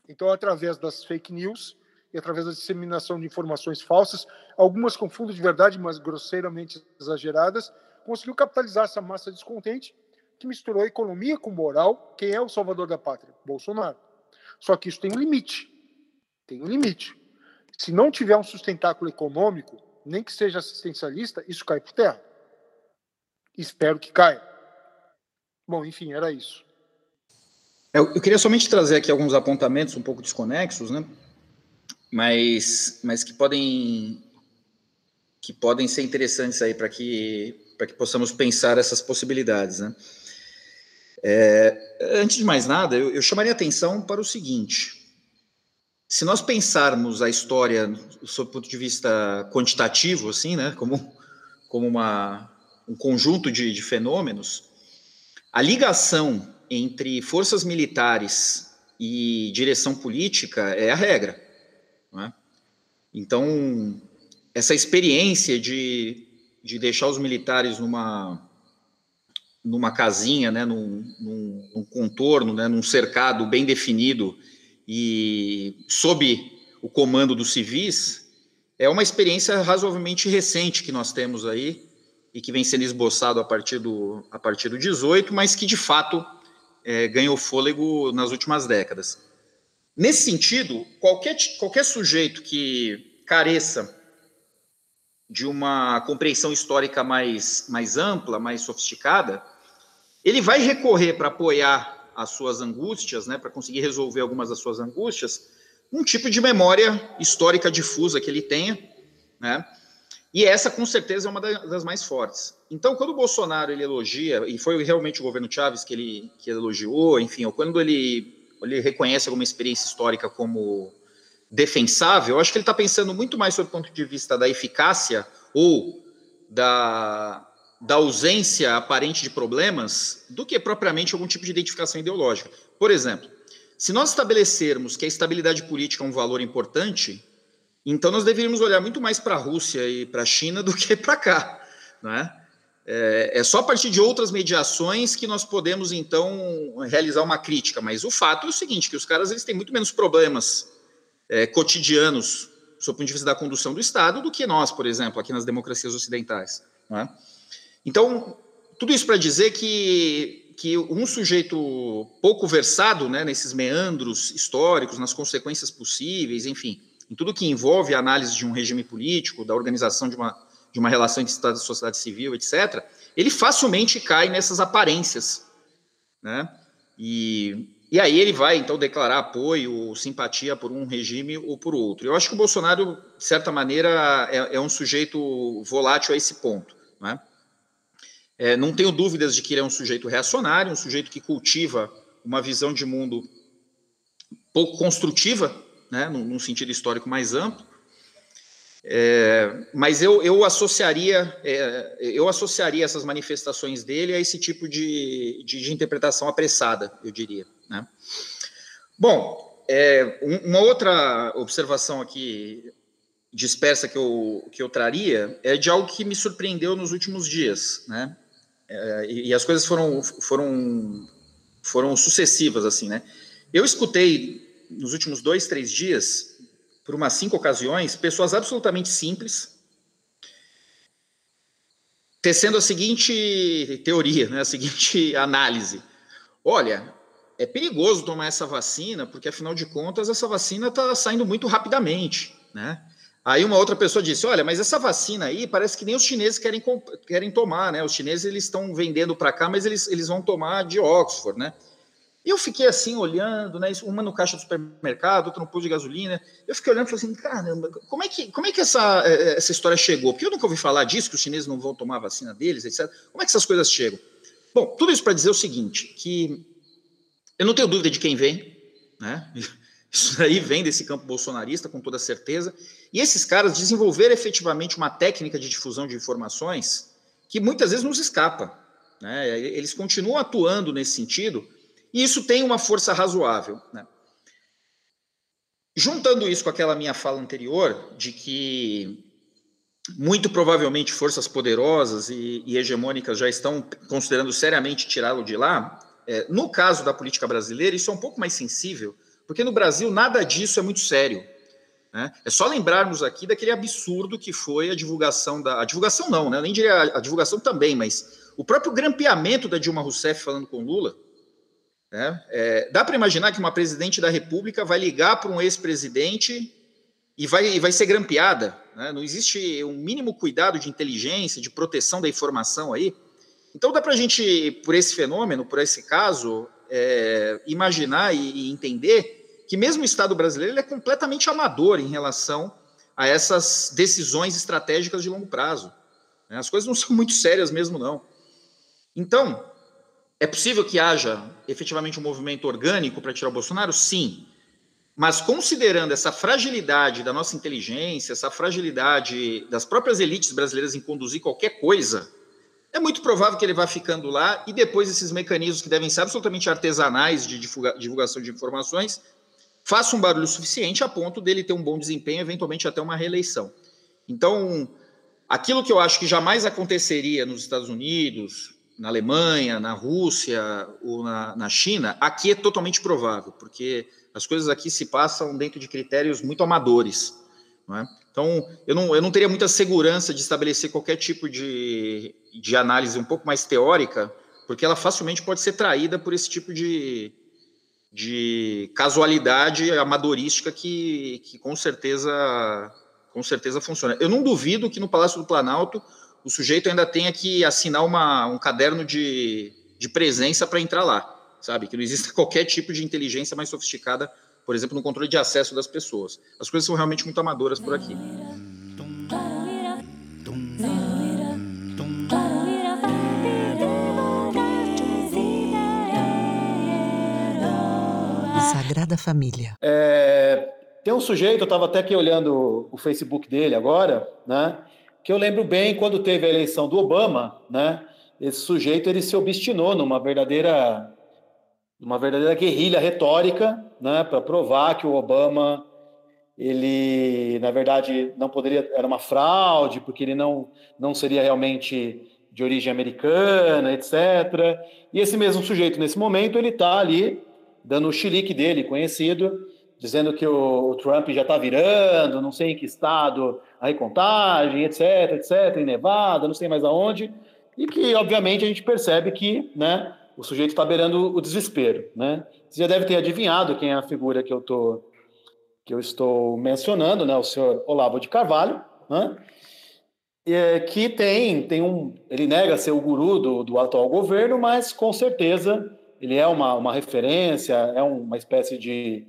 Então, através das fake news e através da disseminação de informações falsas, algumas com fundo de verdade, mas grosseiramente exageradas, conseguiu capitalizar essa massa descontente que misturou economia com moral. Quem é o salvador da pátria? Bolsonaro. Só que isso tem um limite. Tem um limite. Se não tiver um sustentáculo econômico, nem que seja assistencialista, isso cai por terra. Espero que caia. Bom, enfim, era isso. Eu, eu queria somente trazer aqui alguns apontamentos um pouco desconexos, né? Mas, mas que podem que podem ser interessantes aí para que para que possamos pensar essas possibilidades, né? É, antes de mais nada, eu, eu chamaria atenção para o seguinte: se nós pensarmos a história sob o ponto de vista quantitativo, assim, né, como, como uma, um conjunto de, de fenômenos, a ligação entre forças militares e direção política é a regra. É? Então, essa experiência de, de deixar os militares numa, numa casinha, né, num, num, num contorno, né, num cercado bem definido e sob o comando dos civis, é uma experiência razoavelmente recente que nós temos aí e que vem sendo esboçado a partir do, a partir do 18, mas que de fato é, ganhou fôlego nas últimas décadas. Nesse sentido, qualquer, qualquer sujeito que careça de uma compreensão histórica mais, mais ampla, mais sofisticada, ele vai recorrer para apoiar as suas angústias, né, para conseguir resolver algumas das suas angústias, um tipo de memória histórica difusa que ele tenha, né? E essa, com certeza, é uma das mais fortes. Então, quando o Bolsonaro ele elogia, e foi realmente o governo Chaves que ele, que elogiou, enfim, ou quando ele, ele reconhece alguma experiência histórica como defensável, eu acho que ele está pensando muito mais sobre o ponto de vista da eficácia ou da, da ausência aparente de problemas do que propriamente algum tipo de identificação ideológica. Por exemplo, se nós estabelecermos que a estabilidade política é um valor importante, então nós deveríamos olhar muito mais para a Rússia e para a China do que para cá, não é? é? Só a partir de outras mediações que nós podemos então realizar uma crítica. Mas o fato é o seguinte, que os caras eles têm muito menos problemas é, cotidianos, do ponto de vista da condução do Estado, do que nós, por exemplo, aqui nas democracias ocidentais. Não é? Então, tudo isso para dizer que, que um sujeito pouco versado né, nesses meandros históricos, nas consequências possíveis, enfim, em tudo que envolve a análise de um regime político, da organização de uma, de uma relação entre Estado e sociedade civil, etc., ele facilmente cai nessas aparências. Né? E, e aí ele vai, então, declarar apoio, simpatia por um regime ou por outro. Eu acho que o Bolsonaro, de certa maneira, é, é um sujeito volátil a esse ponto. Né? É, não tenho dúvidas de que ele é um sujeito reacionário, um sujeito que cultiva uma visão de mundo pouco construtiva, né, num, num sentido histórico mais amplo. É, mas eu, eu associaria é, eu associaria essas manifestações dele a esse tipo de, de, de interpretação apressada, eu diria. Né? Bom, é, uma outra observação aqui dispersa que eu, que eu traria é de algo que me surpreendeu nos últimos dias, né? É, e, e, as coisas foram, foram, foram sucessivas, assim, né? Eu escutei nos últimos dois, três dias por umas cinco ocasiões, pessoas absolutamente simples, tecendo a seguinte teoria, né, a seguinte *laughs* análise. Olha, é perigoso tomar essa vacina, porque afinal de contas essa vacina está saindo muito rapidamente, né? Aí uma outra pessoa disse: Olha, mas essa vacina aí parece que nem os chineses querem, querem tomar, né? Os chineses eles estão vendendo para cá, mas eles, eles vão tomar de Oxford, né? Eu fiquei assim olhando, né? Uma no caixa do supermercado, outra no posto de gasolina. Eu fiquei olhando e falei assim: caramba, como é que, como é que essa, é, essa história chegou? Porque eu nunca ouvi falar disso, que os chineses não vão tomar a vacina deles, etc. Como é que essas coisas chegam? Bom, tudo isso para dizer o seguinte: que eu não tenho dúvida de quem vem, né? Isso aí vem desse campo bolsonarista, com toda certeza. E esses caras desenvolveram efetivamente uma técnica de difusão de informações que muitas vezes nos escapa. Né? Eles continuam atuando nesse sentido, e isso tem uma força razoável. Né? Juntando isso com aquela minha fala anterior, de que muito provavelmente forças poderosas e, e hegemônicas já estão considerando seriamente tirá-lo de lá, é, no caso da política brasileira, isso é um pouco mais sensível, porque no Brasil nada disso é muito sério. Né? É só lembrarmos aqui daquele absurdo que foi a divulgação da. A divulgação não, né? nem diria a, divulgação também, mas o próprio grampeamento da Dilma Rousseff falando com Lula. Né? É, dá para imaginar que uma presidente da República vai ligar para um ex-presidente e vai, e vai ser grampeada. Né? Não existe um mínimo cuidado de inteligência, de proteção da informação aí. Então dá para a gente, por esse fenômeno, por esse caso, é, imaginar e, e, entender que mesmo o Estado brasileiro é completamente amador em relação a essas decisões estratégicas de longo prazo. Né? As coisas não *laughs* são muito sérias mesmo, não. Então, é possível que haja efetivamente um movimento orgânico para tirar o Bolsonaro? Sim. Mas considerando essa fragilidade da nossa inteligência, essa fragilidade das próprias elites brasileiras em conduzir qualquer coisa, é muito provável que ele vá ficando lá e depois esses mecanismos que devem ser absolutamente artesanais de divulgação de informações façam um barulho suficiente a ponto dele ter um bom desempenho, eventualmente até uma reeleição. Então, aquilo que eu acho que jamais aconteceria nos Estados Unidos, na Alemanha, na Rússia ou na, na China, aqui é totalmente provável, porque as coisas aqui se passam dentro de critérios muito amadores. Não é? Então, eu não, eu não teria muita segurança de estabelecer qualquer tipo de, de análise um pouco mais teórica, porque ela facilmente pode ser traída por esse tipo de, de casualidade amadorística que, que com certeza com certeza funciona. Eu não duvido que no Palácio do Planalto o sujeito ainda tenha que assinar uma, um caderno de, de presença para entrar lá, sabe? Que não exista *laughs* qualquer tipo de inteligência mais sofisticada por exemplo, no controle de acesso das pessoas. As coisas são realmente muito amadoras por aqui. Sagrada Família. É, tem um sujeito, eu estava até aqui olhando o Facebook dele agora, né? Que eu lembro bem quando teve a eleição do Obama, né? Esse sujeito ele se obstinou numa verdadeira uma verdadeira guerrilha retórica, né, para provar que o Obama ele, na verdade, não poderia, era uma fraude, porque ele não, não seria realmente de origem americana, etc. E esse mesmo sujeito, nesse momento, ele está ali dando o chilique dele, conhecido, dizendo que o, Trump já está virando, não sei em que estado, a recontagem, etc, etc, em Nevada, não sei mais aonde, e que, obviamente, a gente percebe que, né, o sujeito está beirando o desespero, né? Você já deve ter adivinhado quem é a figura que eu tô que eu estou mencionando, né? O senhor Olavo de Carvalho, né? É, que tem tem um ele nega ser o guru do, do atual governo, mas com certeza ele é uma, uma referência, é uma espécie de,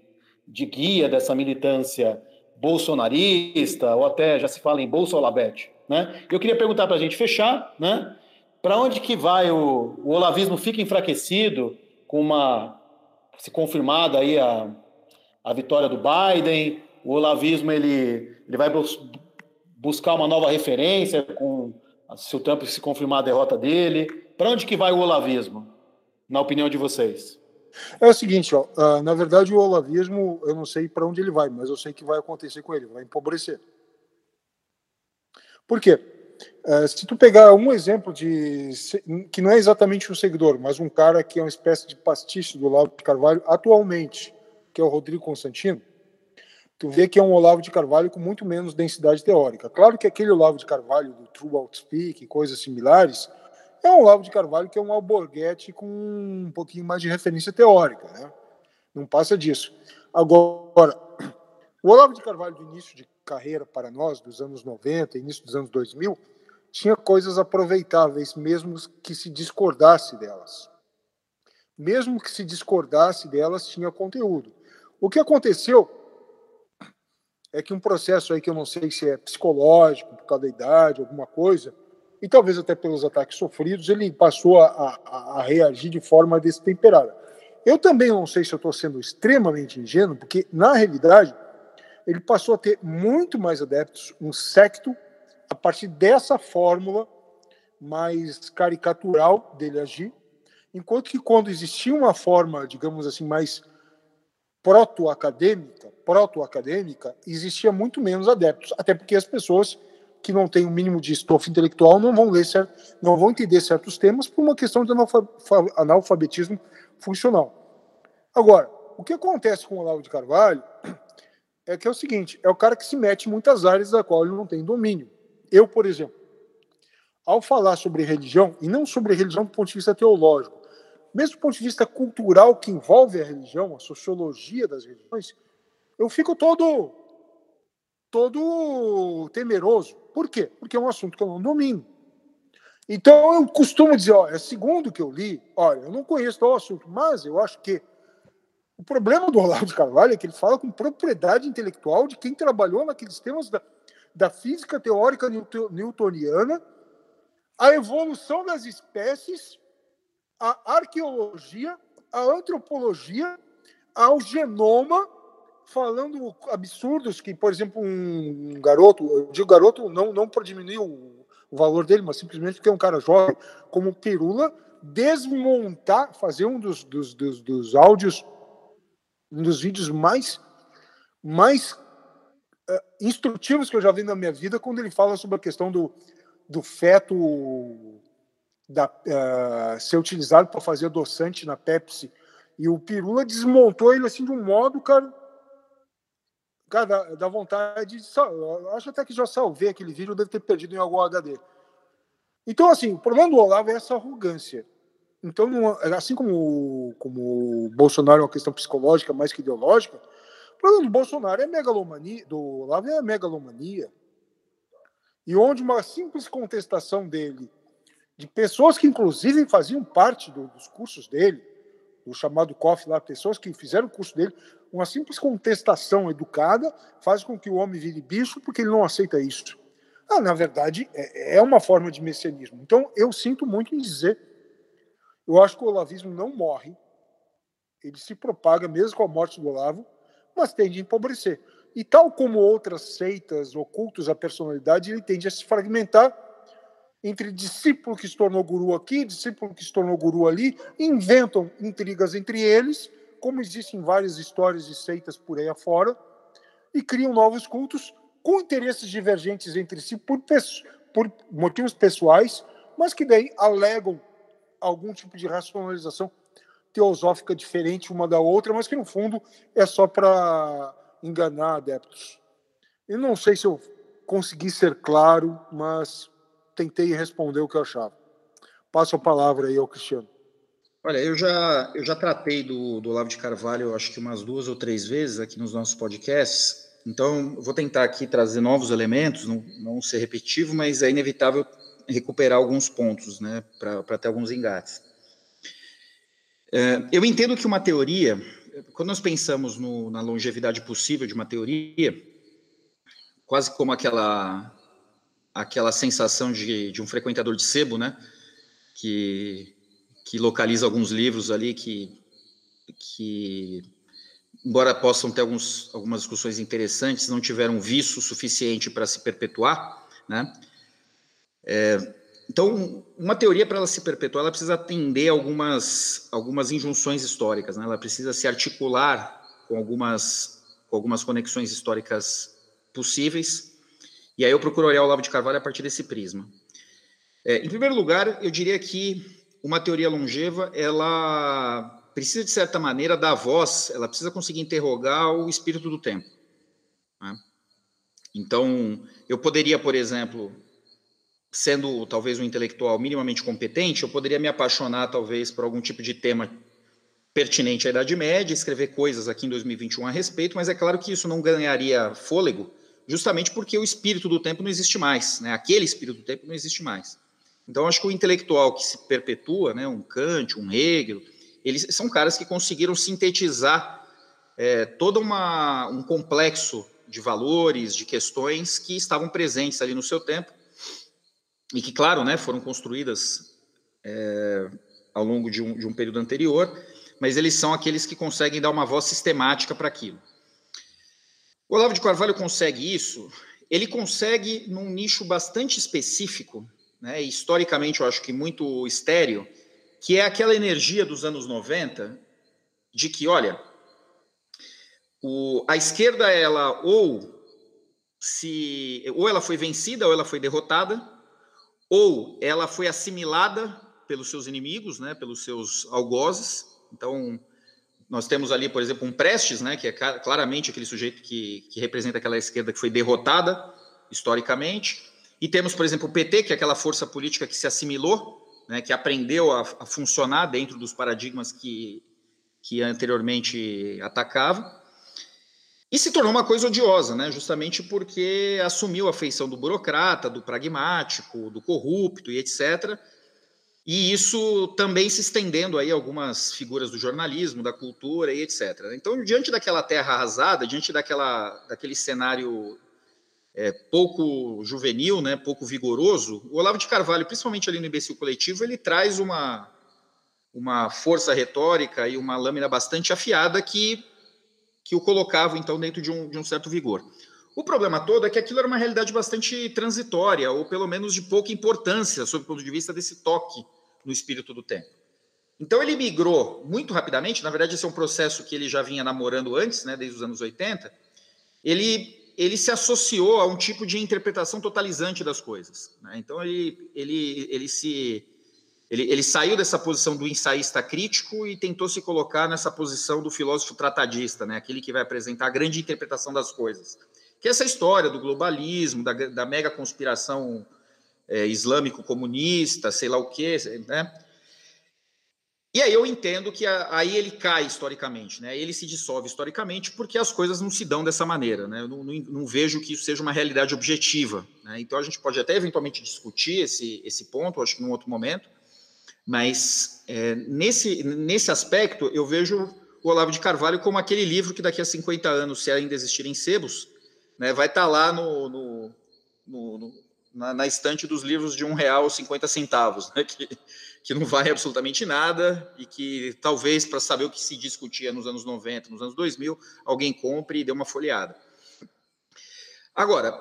de guia dessa militância bolsonarista, ou até já se fala em Bolsolabete, né? Eu queria perguntar para a gente fechar, né? Para onde que vai o, o olavismo fica enfraquecido com uma se confirmada aí a, a vitória do Biden, o olavismo ele, ele vai bus, buscar uma nova referência com se o Trump se confirmar a derrota dele. Para onde que vai o olavismo, na opinião de vocês? É o seguinte, ó, uh, na verdade o olavismo, eu não sei para onde ele vai, mas eu sei que vai acontecer com ele, vai empobrecer. Por quê? Uh, se tu pegar um exemplo de que não é exatamente um seguidor, mas um cara que é uma espécie de pastiche do Olavo de Carvalho atualmente, que é o Rodrigo Constantino, tu vê que é um Olavo de Carvalho com muito menos densidade teórica. Claro que aquele Olavo de Carvalho do True Outspeak e coisas similares é um Olavo de Carvalho que é um alborguete com um pouquinho mais de referência teórica, né? Não passa disso. Agora, o Olavo de Carvalho do início de carreira para nós, dos anos 90, início dos anos 2000, tinha coisas aproveitáveis, mesmo que se discordasse delas. Mesmo que se discordasse delas, tinha conteúdo. O que aconteceu é que um processo aí que eu não sei se é psicológico, por causa da idade, alguma coisa, e talvez até pelos ataques sofridos, ele passou a, a, a reagir de forma destemperada. Eu também não sei se eu estou sendo extremamente ingênuo, porque, na realidade, ele passou a ter muito mais adeptos, um secto, a partir dessa fórmula mais caricatural dele agir, enquanto que quando existia uma forma, digamos assim, mais proto-acadêmica, proto-acadêmica, existia muito menos adeptos, até porque as pessoas que não têm o um mínimo de estofo intelectual não vão ler certo, não vão entender certos temas por uma questão de analfabetismo funcional. Agora, o que acontece com o Olavo de Carvalho é que é o seguinte, é o cara que se mete em muitas áreas da qual ele não tem domínio. Eu, por exemplo, ao falar sobre religião, e não sobre religião do ponto de vista teológico, mesmo do ponto de vista cultural que envolve a religião, a sociologia das religiões, eu fico todo todo temeroso. Por quê? Porque é um assunto que eu não domino. Então eu costumo dizer, ó, é segundo que eu li, olha, eu não conheço o assunto, mas eu acho que o problema do Olavo de Carvalho é que ele fala com propriedade intelectual de quem trabalhou naqueles temas da, da física teórica newtoniana, a evolução das espécies a arqueologia, a antropologia, ao genoma, falando absurdos que, por exemplo, um garoto, eu digo garoto não, não para diminuir o, o valor dele, mas simplesmente porque é um cara jovem, como Pirula, desmontar, fazer um dos, dos, dos, dos áudios, um dos vídeos mais, mais uh, instrutivos que eu já vi na minha vida, quando ele fala sobre a questão do, do feto da, uh, ser utilizado para fazer adoçante na Pepsi. E o Pirula desmontou ele assim de um modo, cara. Cara, dá, vontade de. Acho até que já salvei aquele vídeo, deve ter perdido em algum HD. Então, assim, o problema do Olavo é essa arrogância. Então, assim como, como o Bolsonaro é uma questão psicológica mais que ideológica, o problema do Bolsonaro é megalomania, do Olavo é megalomania. E onde uma simples contestação dele de pessoas que, inclusive, faziam parte do, dos cursos dele, o chamado COF lá, pessoas que fizeram o curso dele, uma simples contestação educada faz com que o homem vire bicho porque ele não aceita isso. Ah, na verdade, é, é uma forma de messianismo. Então, eu sinto muito em dizer, eu acho que o olavismo não morre, ele se propaga mesmo com a morte do Olavo, mas tende a empobrecer. E tal como outras seitas ocultos à personalidade, ele tende a se fragmentar entre discípulo que se tornou guru aqui, discípulo que se tornou guru ali, inventam intrigas entre eles, como existem várias histórias de seitas por aí afora, e criam novos cultos com interesses divergentes entre si por, por motivos pessoais, mas que daí alegam algum tipo de racionalização teosófica diferente uma da outra, mas que no fundo é só para enganar adeptos. Eu não sei se eu consegui ser claro, mas tentei responder o que eu achava. Passo a palavra aí ao Cristiano. Olha, eu já, eu já tratei do, do Olavo de Carvalho, acho que umas duas ou três vezes aqui nos nossos podcasts, então vou tentar aqui trazer novos elementos, não, não ser repetitivo, mas é inevitável recuperar alguns pontos, né, para ter alguns engates. É, eu entendo que uma teoria, quando nós pensamos no, na longevidade possível de uma teoria, quase como aquela aquela sensação de, de um frequentador de sebo, né? Que, que localiza alguns livros ali que, que embora possam ter alguns, algumas discussões interessantes, não tiveram viço suficiente para se perpetuar, né? É, então, uma teoria para ela se perpetuar, ela precisa atender algumas algumas injunções históricas, né? Ela precisa se articular com algumas com algumas conexões históricas possíveis e aí eu procuro olhar o Olavo de Carvalho a partir desse prisma. É, em primeiro lugar, eu diria que uma teoria longeva, ela precisa, de certa maneira, dar voz, ela precisa conseguir interrogar o espírito do tempo. Então, eu poderia, por exemplo, sendo talvez um intelectual minimamente competente, eu poderia me apaixonar talvez por algum tipo de tema pertinente à Idade Média, escrever coisas aqui em 2021 a respeito, mas é claro que isso não ganharia fôlego, justamente porque o espírito do tempo não existe mais, né? Aquele espírito do tempo não existe mais. Então, acho que o intelectual que se perpetua, né, um Kant, um Hegel, eles são caras que conseguiram sintetizar é, todo uma, um complexo de valores, de questões que estavam presentes ali no seu tempo e que, claro, né, foram construídas é, ao longo de um, de um período anterior, mas eles são aqueles que conseguem dar uma voz sistemática para aquilo. O Olavo de Carvalho consegue isso, ele consegue num nicho bastante específico, né, historicamente eu acho que muito estéreo, que é aquela energia dos anos 90 de que, olha, o, a esquerda ela ou se ou ela foi vencida ou ela foi derrotada, ou ela foi assimilada pelos seus inimigos, né, pelos seus algozes. Então, nós temos ali, por exemplo, um Prestes, né, que é claramente aquele sujeito que, que representa aquela esquerda que foi derrotada historicamente. E temos, por exemplo, o PT, que é aquela força política que se assimilou, né, que aprendeu a, a funcionar dentro dos paradigmas que, que anteriormente atacava. E se tornou uma coisa odiosa, né? justamente porque assumiu a feição do burocrata, do pragmático, do corrupto e etc. E isso também se estendendo aí a algumas figuras do jornalismo, da cultura e etc. Então, diante daquela terra arrasada, diante daquela, daquele cenário é, pouco juvenil, né, pouco vigoroso, o Olavo de Carvalho, principalmente ali no imbecil coletivo, ele traz uma, uma força retórica e uma lâmina bastante afiada que que o colocava, então, dentro de um, de um certo vigor. O problema todo é que aquilo era uma realidade bastante transitória, ou pelo menos de pouca importância, sob o ponto de vista desse toque no espírito do tempo. Então ele migrou muito rapidamente, na verdade esse é um processo que ele já vinha namorando antes, né, desde os anos 80, ele, ele se associou a um tipo de interpretação totalizante das coisas. Né? Então ele, ele, ele se ele, ele saiu dessa posição do ensaísta crítico e tentou se colocar nessa posição do filósofo tratadista, né? aquele que vai apresentar a grande interpretação das coisas. Que é essa história do globalismo, da, da mega conspiração é, islâmico-comunista, sei lá o quê, né? E aí eu entendo que a, aí ele cai historicamente, né? Ele se dissolve historicamente porque as coisas não se dão dessa maneira, né? Eu não, não, não vejo que isso seja uma realidade objetiva, né? Então a gente pode até eventualmente discutir esse, esse ponto, acho que num outro momento, mas é, nesse, nesse aspecto, eu vejo o Olavo de Carvalho como aquele livro que daqui a 50 anos, se ainda existirem sebos, né, vai estar tá lá no, no, no, na, na, estante dos livros de um real cinquenta centavos, né, *laughs* que, que não vale absolutamente nada e que talvez para saber o que se discutia nos anos 90, nos anos 2000, alguém compre e dê uma folheada. Agora,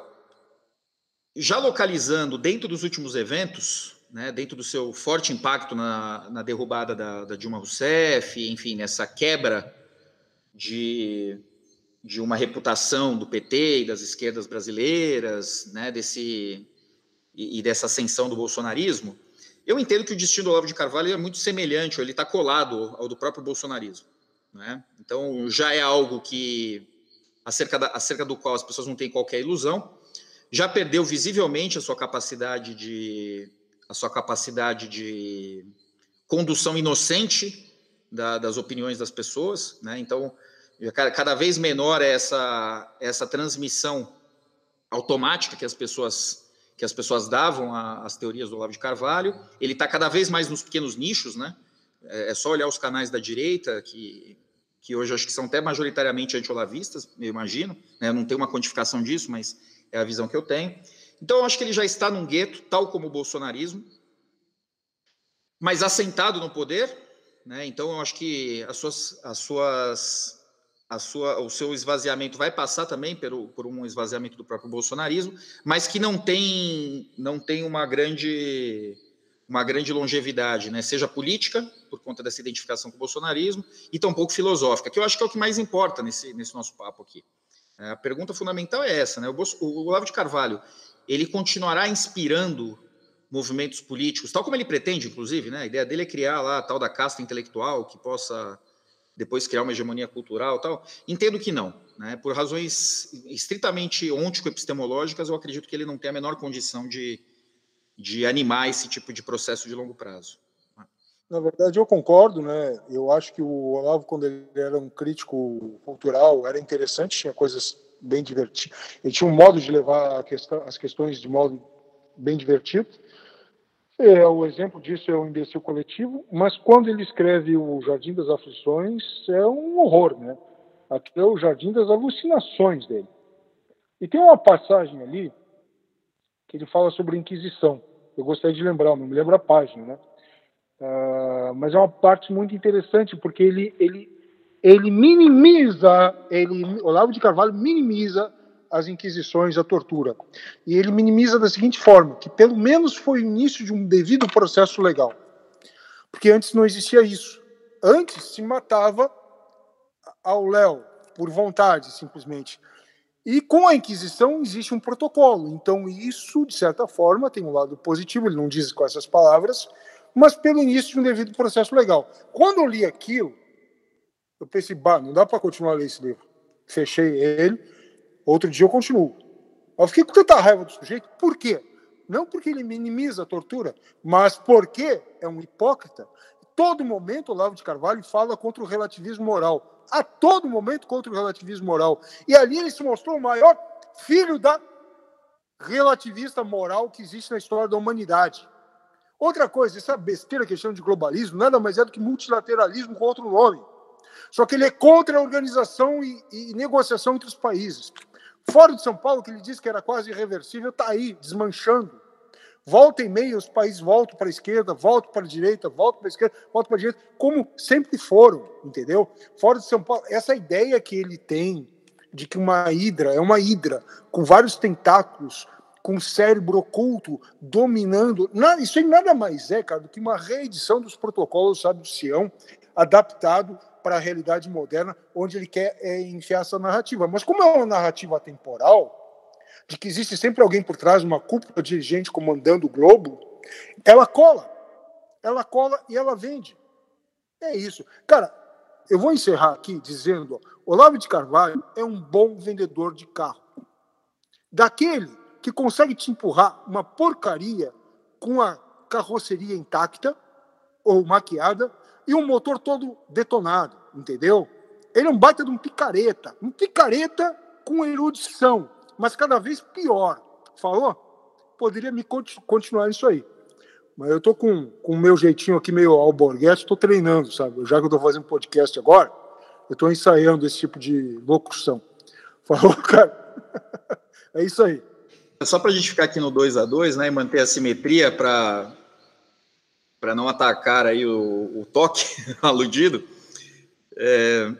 já localizando dentro dos últimos eventos, né, dentro do seu forte impacto na, na derrubada da, da, Dilma Rousseff, enfim, nessa quebra de, de uma reputação do PT e das esquerdas brasileiras, né, desse, e, e dessa ascensão do bolsonarismo, eu entendo que o destino do Olavo de Carvalho é muito semelhante, ele está colado ao do próprio bolsonarismo. Né? Então, já é algo que, acerca, da, acerca do qual as pessoas não têm qualquer ilusão, já perdeu visivelmente a sua capacidade de a sua capacidade de condução inocente da, das opiniões das pessoas, né? Então, cada vez menor é essa essa transmissão automática que as pessoas que as pessoas davam às teorias do Olavo de Carvalho. Ele está cada vez mais nos pequenos nichos, né? É, é só olhar os canais da direita que que hoje acho que são até majoritariamente anti-olavistas, eu imagino. Né? Não tenho uma quantificação disso, mas é a visão que eu tenho. Então, eu acho que ele já está num gueto, tal como o bolsonarismo, mas assentado no poder. Né? Então, eu acho que as suas, as suas, a sua, o seu esvaziamento vai passar também por, por um esvaziamento do próprio bolsonarismo, mas que não tem, não tem uma grande uma grande longevidade, né? seja política, por conta dessa identificação com o bolsonarismo, e tampouco filosófica, que eu acho que é o que mais importa nesse, nesse nosso papo aqui. É, a pergunta fundamental é essa, né? O, Bolso, o Olavo de Carvalho, ele continuará inspirando movimentos políticos, tal como ele pretende, inclusive, né? A ideia dele é criar lá a tal da casta intelectual que possa depois criar uma hegemonia cultural tal. Entendo que não. Né? Por razões estritamente ontico-epistemológicas, eu acredito que ele não tem a menor condição de, de animar esse tipo de processo de longo prazo. Na verdade, eu concordo, né? Eu acho que o Olavo, quando ele era um crítico cultural, era interessante, tinha coisas bem divertidas. Ele tinha um modo de levar questão, as questões de modo bem divertido. É, o exemplo disso é o imbecil coletivo, mas quando ele escreve o Jardim das Aflições, é um horror, né? Aqui é o Jardim das Alucinações dele. E tem uma passagem ali que ele fala sobre a Inquisição. Eu gostaria de lembrar, não me lembro a página, né? Uh, mas é uma parte muito interessante porque ele ele ele minimiza, ele Olavo de Carvalho minimiza as inquisições, a tortura. E ele minimiza da seguinte forma, que pelo menos foi o início de um devido processo legal. Porque antes não existia isso. Antes se matava ao Léo por vontade, simplesmente. E com a Inquisição existe um protocolo. Então isso, de certa forma, tem um lado positivo, ele não diz com essas palavras, mas pelo início de um devido processo legal. Quando eu li aquilo, eu pensei, bah, não dá para continuar a ler esse livro. Fechei ele Outro dia eu continuo. Eu fiquei com tanta raiva do sujeito, por quê? Não porque ele minimiza a tortura, mas porque é um hipócrita. Todo momento Olavo de Carvalho fala contra o relativismo moral. A todo momento contra o relativismo moral. E ali ele se mostrou o maior filho da relativista moral que existe na história da humanidade. Outra coisa, essa besteira que chama de globalismo nada mais é do que multilateralismo com outro nome. Só que ele é contra a organização e, e negociação entre os países. Fora de São Paulo, que ele disse que era quase irreversível, está aí, desmanchando. Volta e meia, os países voltam para a esquerda, voltam para a direita, voltam para a esquerda, voltam para a direita, como sempre foram, entendeu? Fora de São Paulo, essa ideia que ele tem de que uma hidra é uma hidra com vários tentáculos, com cérebro oculto dominando, nada, isso aí nada mais é, cara, do que uma reedição dos protocolos sabe, do Sião, adaptado para a realidade moderna, onde ele quer é, enfiar essa narrativa. Mas como é uma narrativa temporal, de que existe sempre alguém por trás, uma cúpula dirigente comandando o globo, ela cola. Ela cola e ela vende. É isso. Cara, eu vou encerrar aqui dizendo: Olavo de Carvalho é um bom vendedor de carro. Daquele que consegue te empurrar uma porcaria com a carroceria intacta ou maquiada e um motor todo detonado, entendeu? Ele é um baita de um picareta, um picareta com erudição, mas cada vez pior. Falou? Poderia me continuar isso aí. Mas eu tô com, com o meu jeitinho aqui meio alborguete, estou treinando, sabe? Já que eu estou fazendo podcast agora, eu estou ensaiando esse tipo de locução. *laughs* Falou, cara? *laughs* é isso aí. Só para a gente ficar aqui no 2 a 2 né, e manter a simetria para para não atacar aí o, o toque *laughs* aludido, é,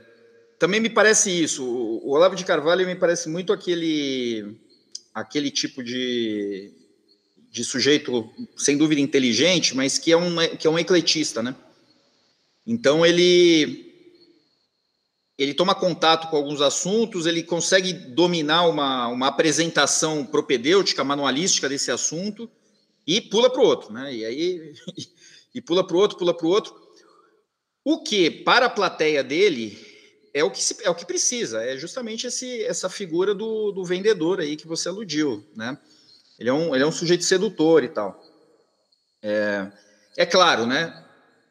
também me parece isso. O, Olavo de Carvalho me parece muito aquele, aquele tipo de, de sujeito, sem dúvida, inteligente, mas que é um, que é um ecletista, né? Então ele ele toma contato com alguns assuntos, ele consegue dominar uma, uma apresentação propedêutica, manualística desse assunto e pula para o outro, né? E aí *laughs* e pula para o outro, pula para o outro. O que, para a plateia dele, é o que, se, é o que precisa, é justamente esse, essa figura do, do vendedor aí que você aludiu, né? Ele é um, ele é um sujeito sedutor e tal. É, é claro, né?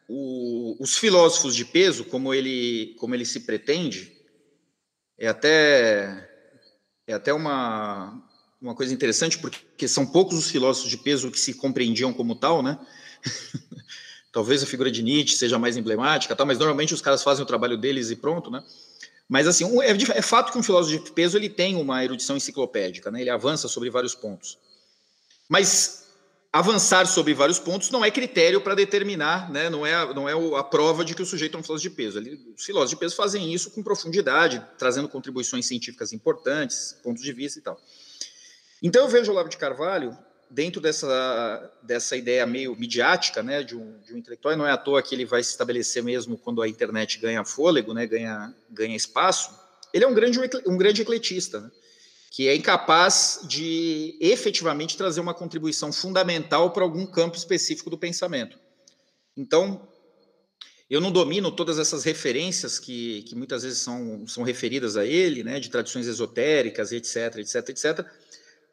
O, os filósofos de peso, como ele, como ele se pretende, é até, é até uma, uma coisa interessante, porque são poucos os filósofos de peso que se compreendiam como tal, né? *laughs* Talvez a figura de Nietzsche seja mais emblemática, tá? mas normalmente os caras fazem o trabalho deles e pronto, né? Mas assim, é, é, fato que um filósofo de peso ele tem uma erudição enciclopédica, né? Ele avança sobre vários pontos. Mas avançar sobre vários pontos não é critério para determinar, né? Não é, não é a prova de que o sujeito é um filósofo de peso. Ele, os filósofos de peso fazem isso com profundidade, trazendo contribuições científicas importantes, pontos de vista e tal. Então eu vejo o Olavo de Carvalho dentro dessa, dessa ideia meio midiática né, de, um, de um intelectual, não é à toa que ele vai se estabelecer mesmo quando a internet ganha fôlego, né, ganha, ganha espaço, ele é um grande, um grande ecletista, né, que é incapaz de efetivamente trazer uma contribuição fundamental para algum campo específico do pensamento. Então, Eu não domino todas essas referências que, que muitas vezes são, são referidas a ele, né, de tradições esotéricas, etc, etc, etc,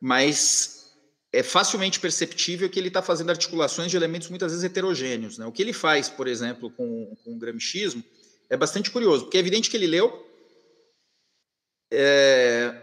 mas é facilmente perceptível que ele está fazendo articulações de elementos muitas vezes heterogêneos. Né? O que ele faz, por exemplo, com, com o gramichismo é bastante curioso, porque é evidente que ele leu, é,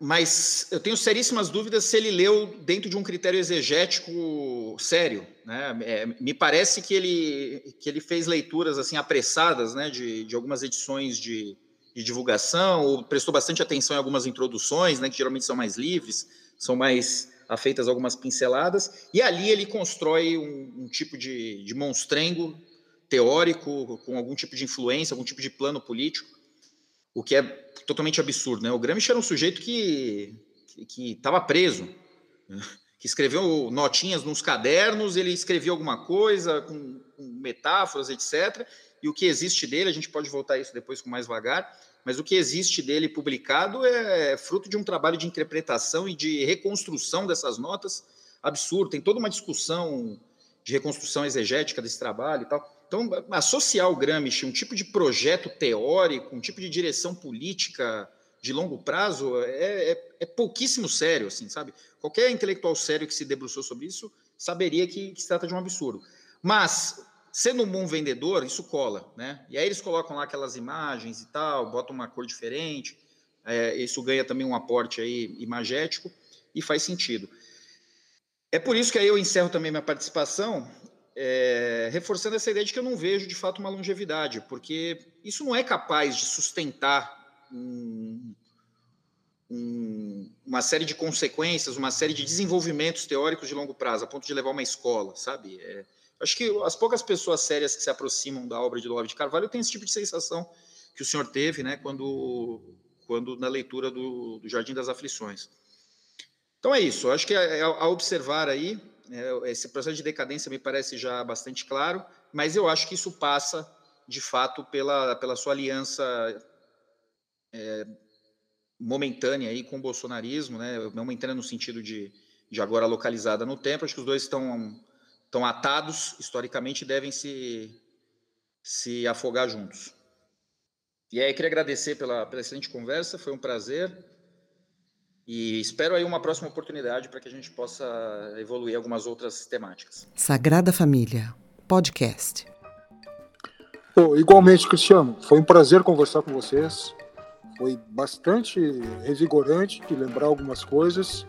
mas eu tenho seríssimas dúvidas se ele leu dentro de um critério exegético sério. Né? É, me parece que ele, que ele fez leituras assim apressadas né, de, de algumas edições de, de divulgação, ou prestou bastante atenção em algumas introduções, né, que geralmente são mais livres, são mais afeitas algumas pinceladas, e ali ele constrói um, um tipo de, de monstrengo teórico, com algum tipo de influência, algum tipo de plano político, o que é totalmente absurdo. Né? O Gramsci era um sujeito que estava preso, né? que escreveu notinhas nos cadernos, ele escrevia alguma coisa com, com, metáforas, etc. E o que existe dele, a gente pode voltar a isso depois com mais vagar, mas o que existe dele publicado é fruto de um trabalho de interpretação e de reconstrução dessas notas absurdo. Tem toda uma discussão de reconstrução exegética desse trabalho e tal. Então, associar o Gramsci um tipo de projeto teórico, um tipo de direção política de longo prazo é, é, é pouquíssimo sério, assim, sabe? Qualquer intelectual sério que se debruçou sobre isso saberia que, que se trata de um absurdo. Mas, sendo um bom vendedor, isso cola, né? E aí eles colocam lá aquelas imagens e tal, botam uma cor diferente, é, isso ganha também um aporte aí imagético e faz sentido. É por isso que aí eu encerro também minha participação é, reforçando essa ideia de que eu não vejo de fato uma longevidade, porque isso não é capaz de sustentar um, um, uma série de consequências, uma série de desenvolvimentos teóricos de longo prazo, a ponto de levar uma escola, sabe? É, acho que as poucas pessoas sérias que se aproximam da obra de Olavo de Carvalho têm esse tipo de sensação que o senhor teve, né, quando, quando na leitura do, do Jardim das Aflições. Então é isso. Acho que é, é a observar aí é, esse processo de decadência me parece já bastante claro, mas eu acho que isso passa, de fato, pela, pela sua aliança é, momentânea aí com o bolsonarismo, né? momentânea no sentido de, de agora localizada no tempo. Acho que os dois estão, estão atados historicamente e devem se, se afogar juntos. E aí, queria agradecer pela, pela excelente conversa, foi um prazer. E espero aí uma próxima oportunidade para que a gente possa evoluir algumas outras temáticas. Sagrada Família, podcast. Oh, igualmente, Cristiano, foi um prazer conversar com vocês. Foi bastante revigorante de lembrar algumas coisas.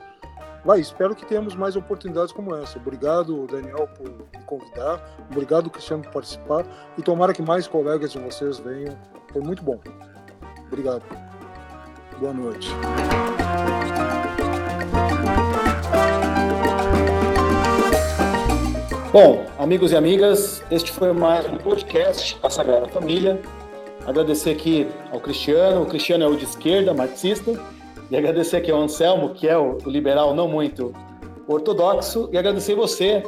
Vai, espero que tenhamos mais oportunidades como essa. Obrigado, Daniel, por me convidar. Obrigado, Cristiano, por participar. E tomara que mais colegas de vocês venham. Foi muito bom. Obrigado. Boa noite. Bom, amigos e amigas, este foi mais um podcast A Sagrada Família. Agradecer aqui ao Cristiano, o Cristiano é o de esquerda, marxista, e agradecer aqui ao Anselmo, que é o liberal não muito ortodoxo, e agradecer você,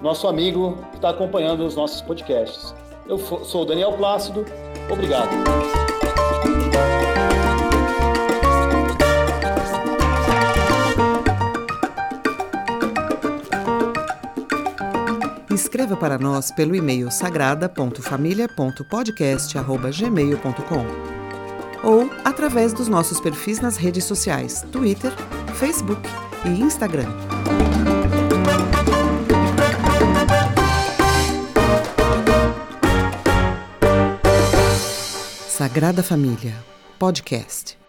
nosso amigo, que está acompanhando os nossos podcasts. Eu sou o Daniel Plácido, obrigado. Escreva para nós pelo e-mail sagrada.família.podcast.gmail.com através dos nossos perfis nas redes sociais Twitter, Facebook e Instagram. Sagrada Família, podcast.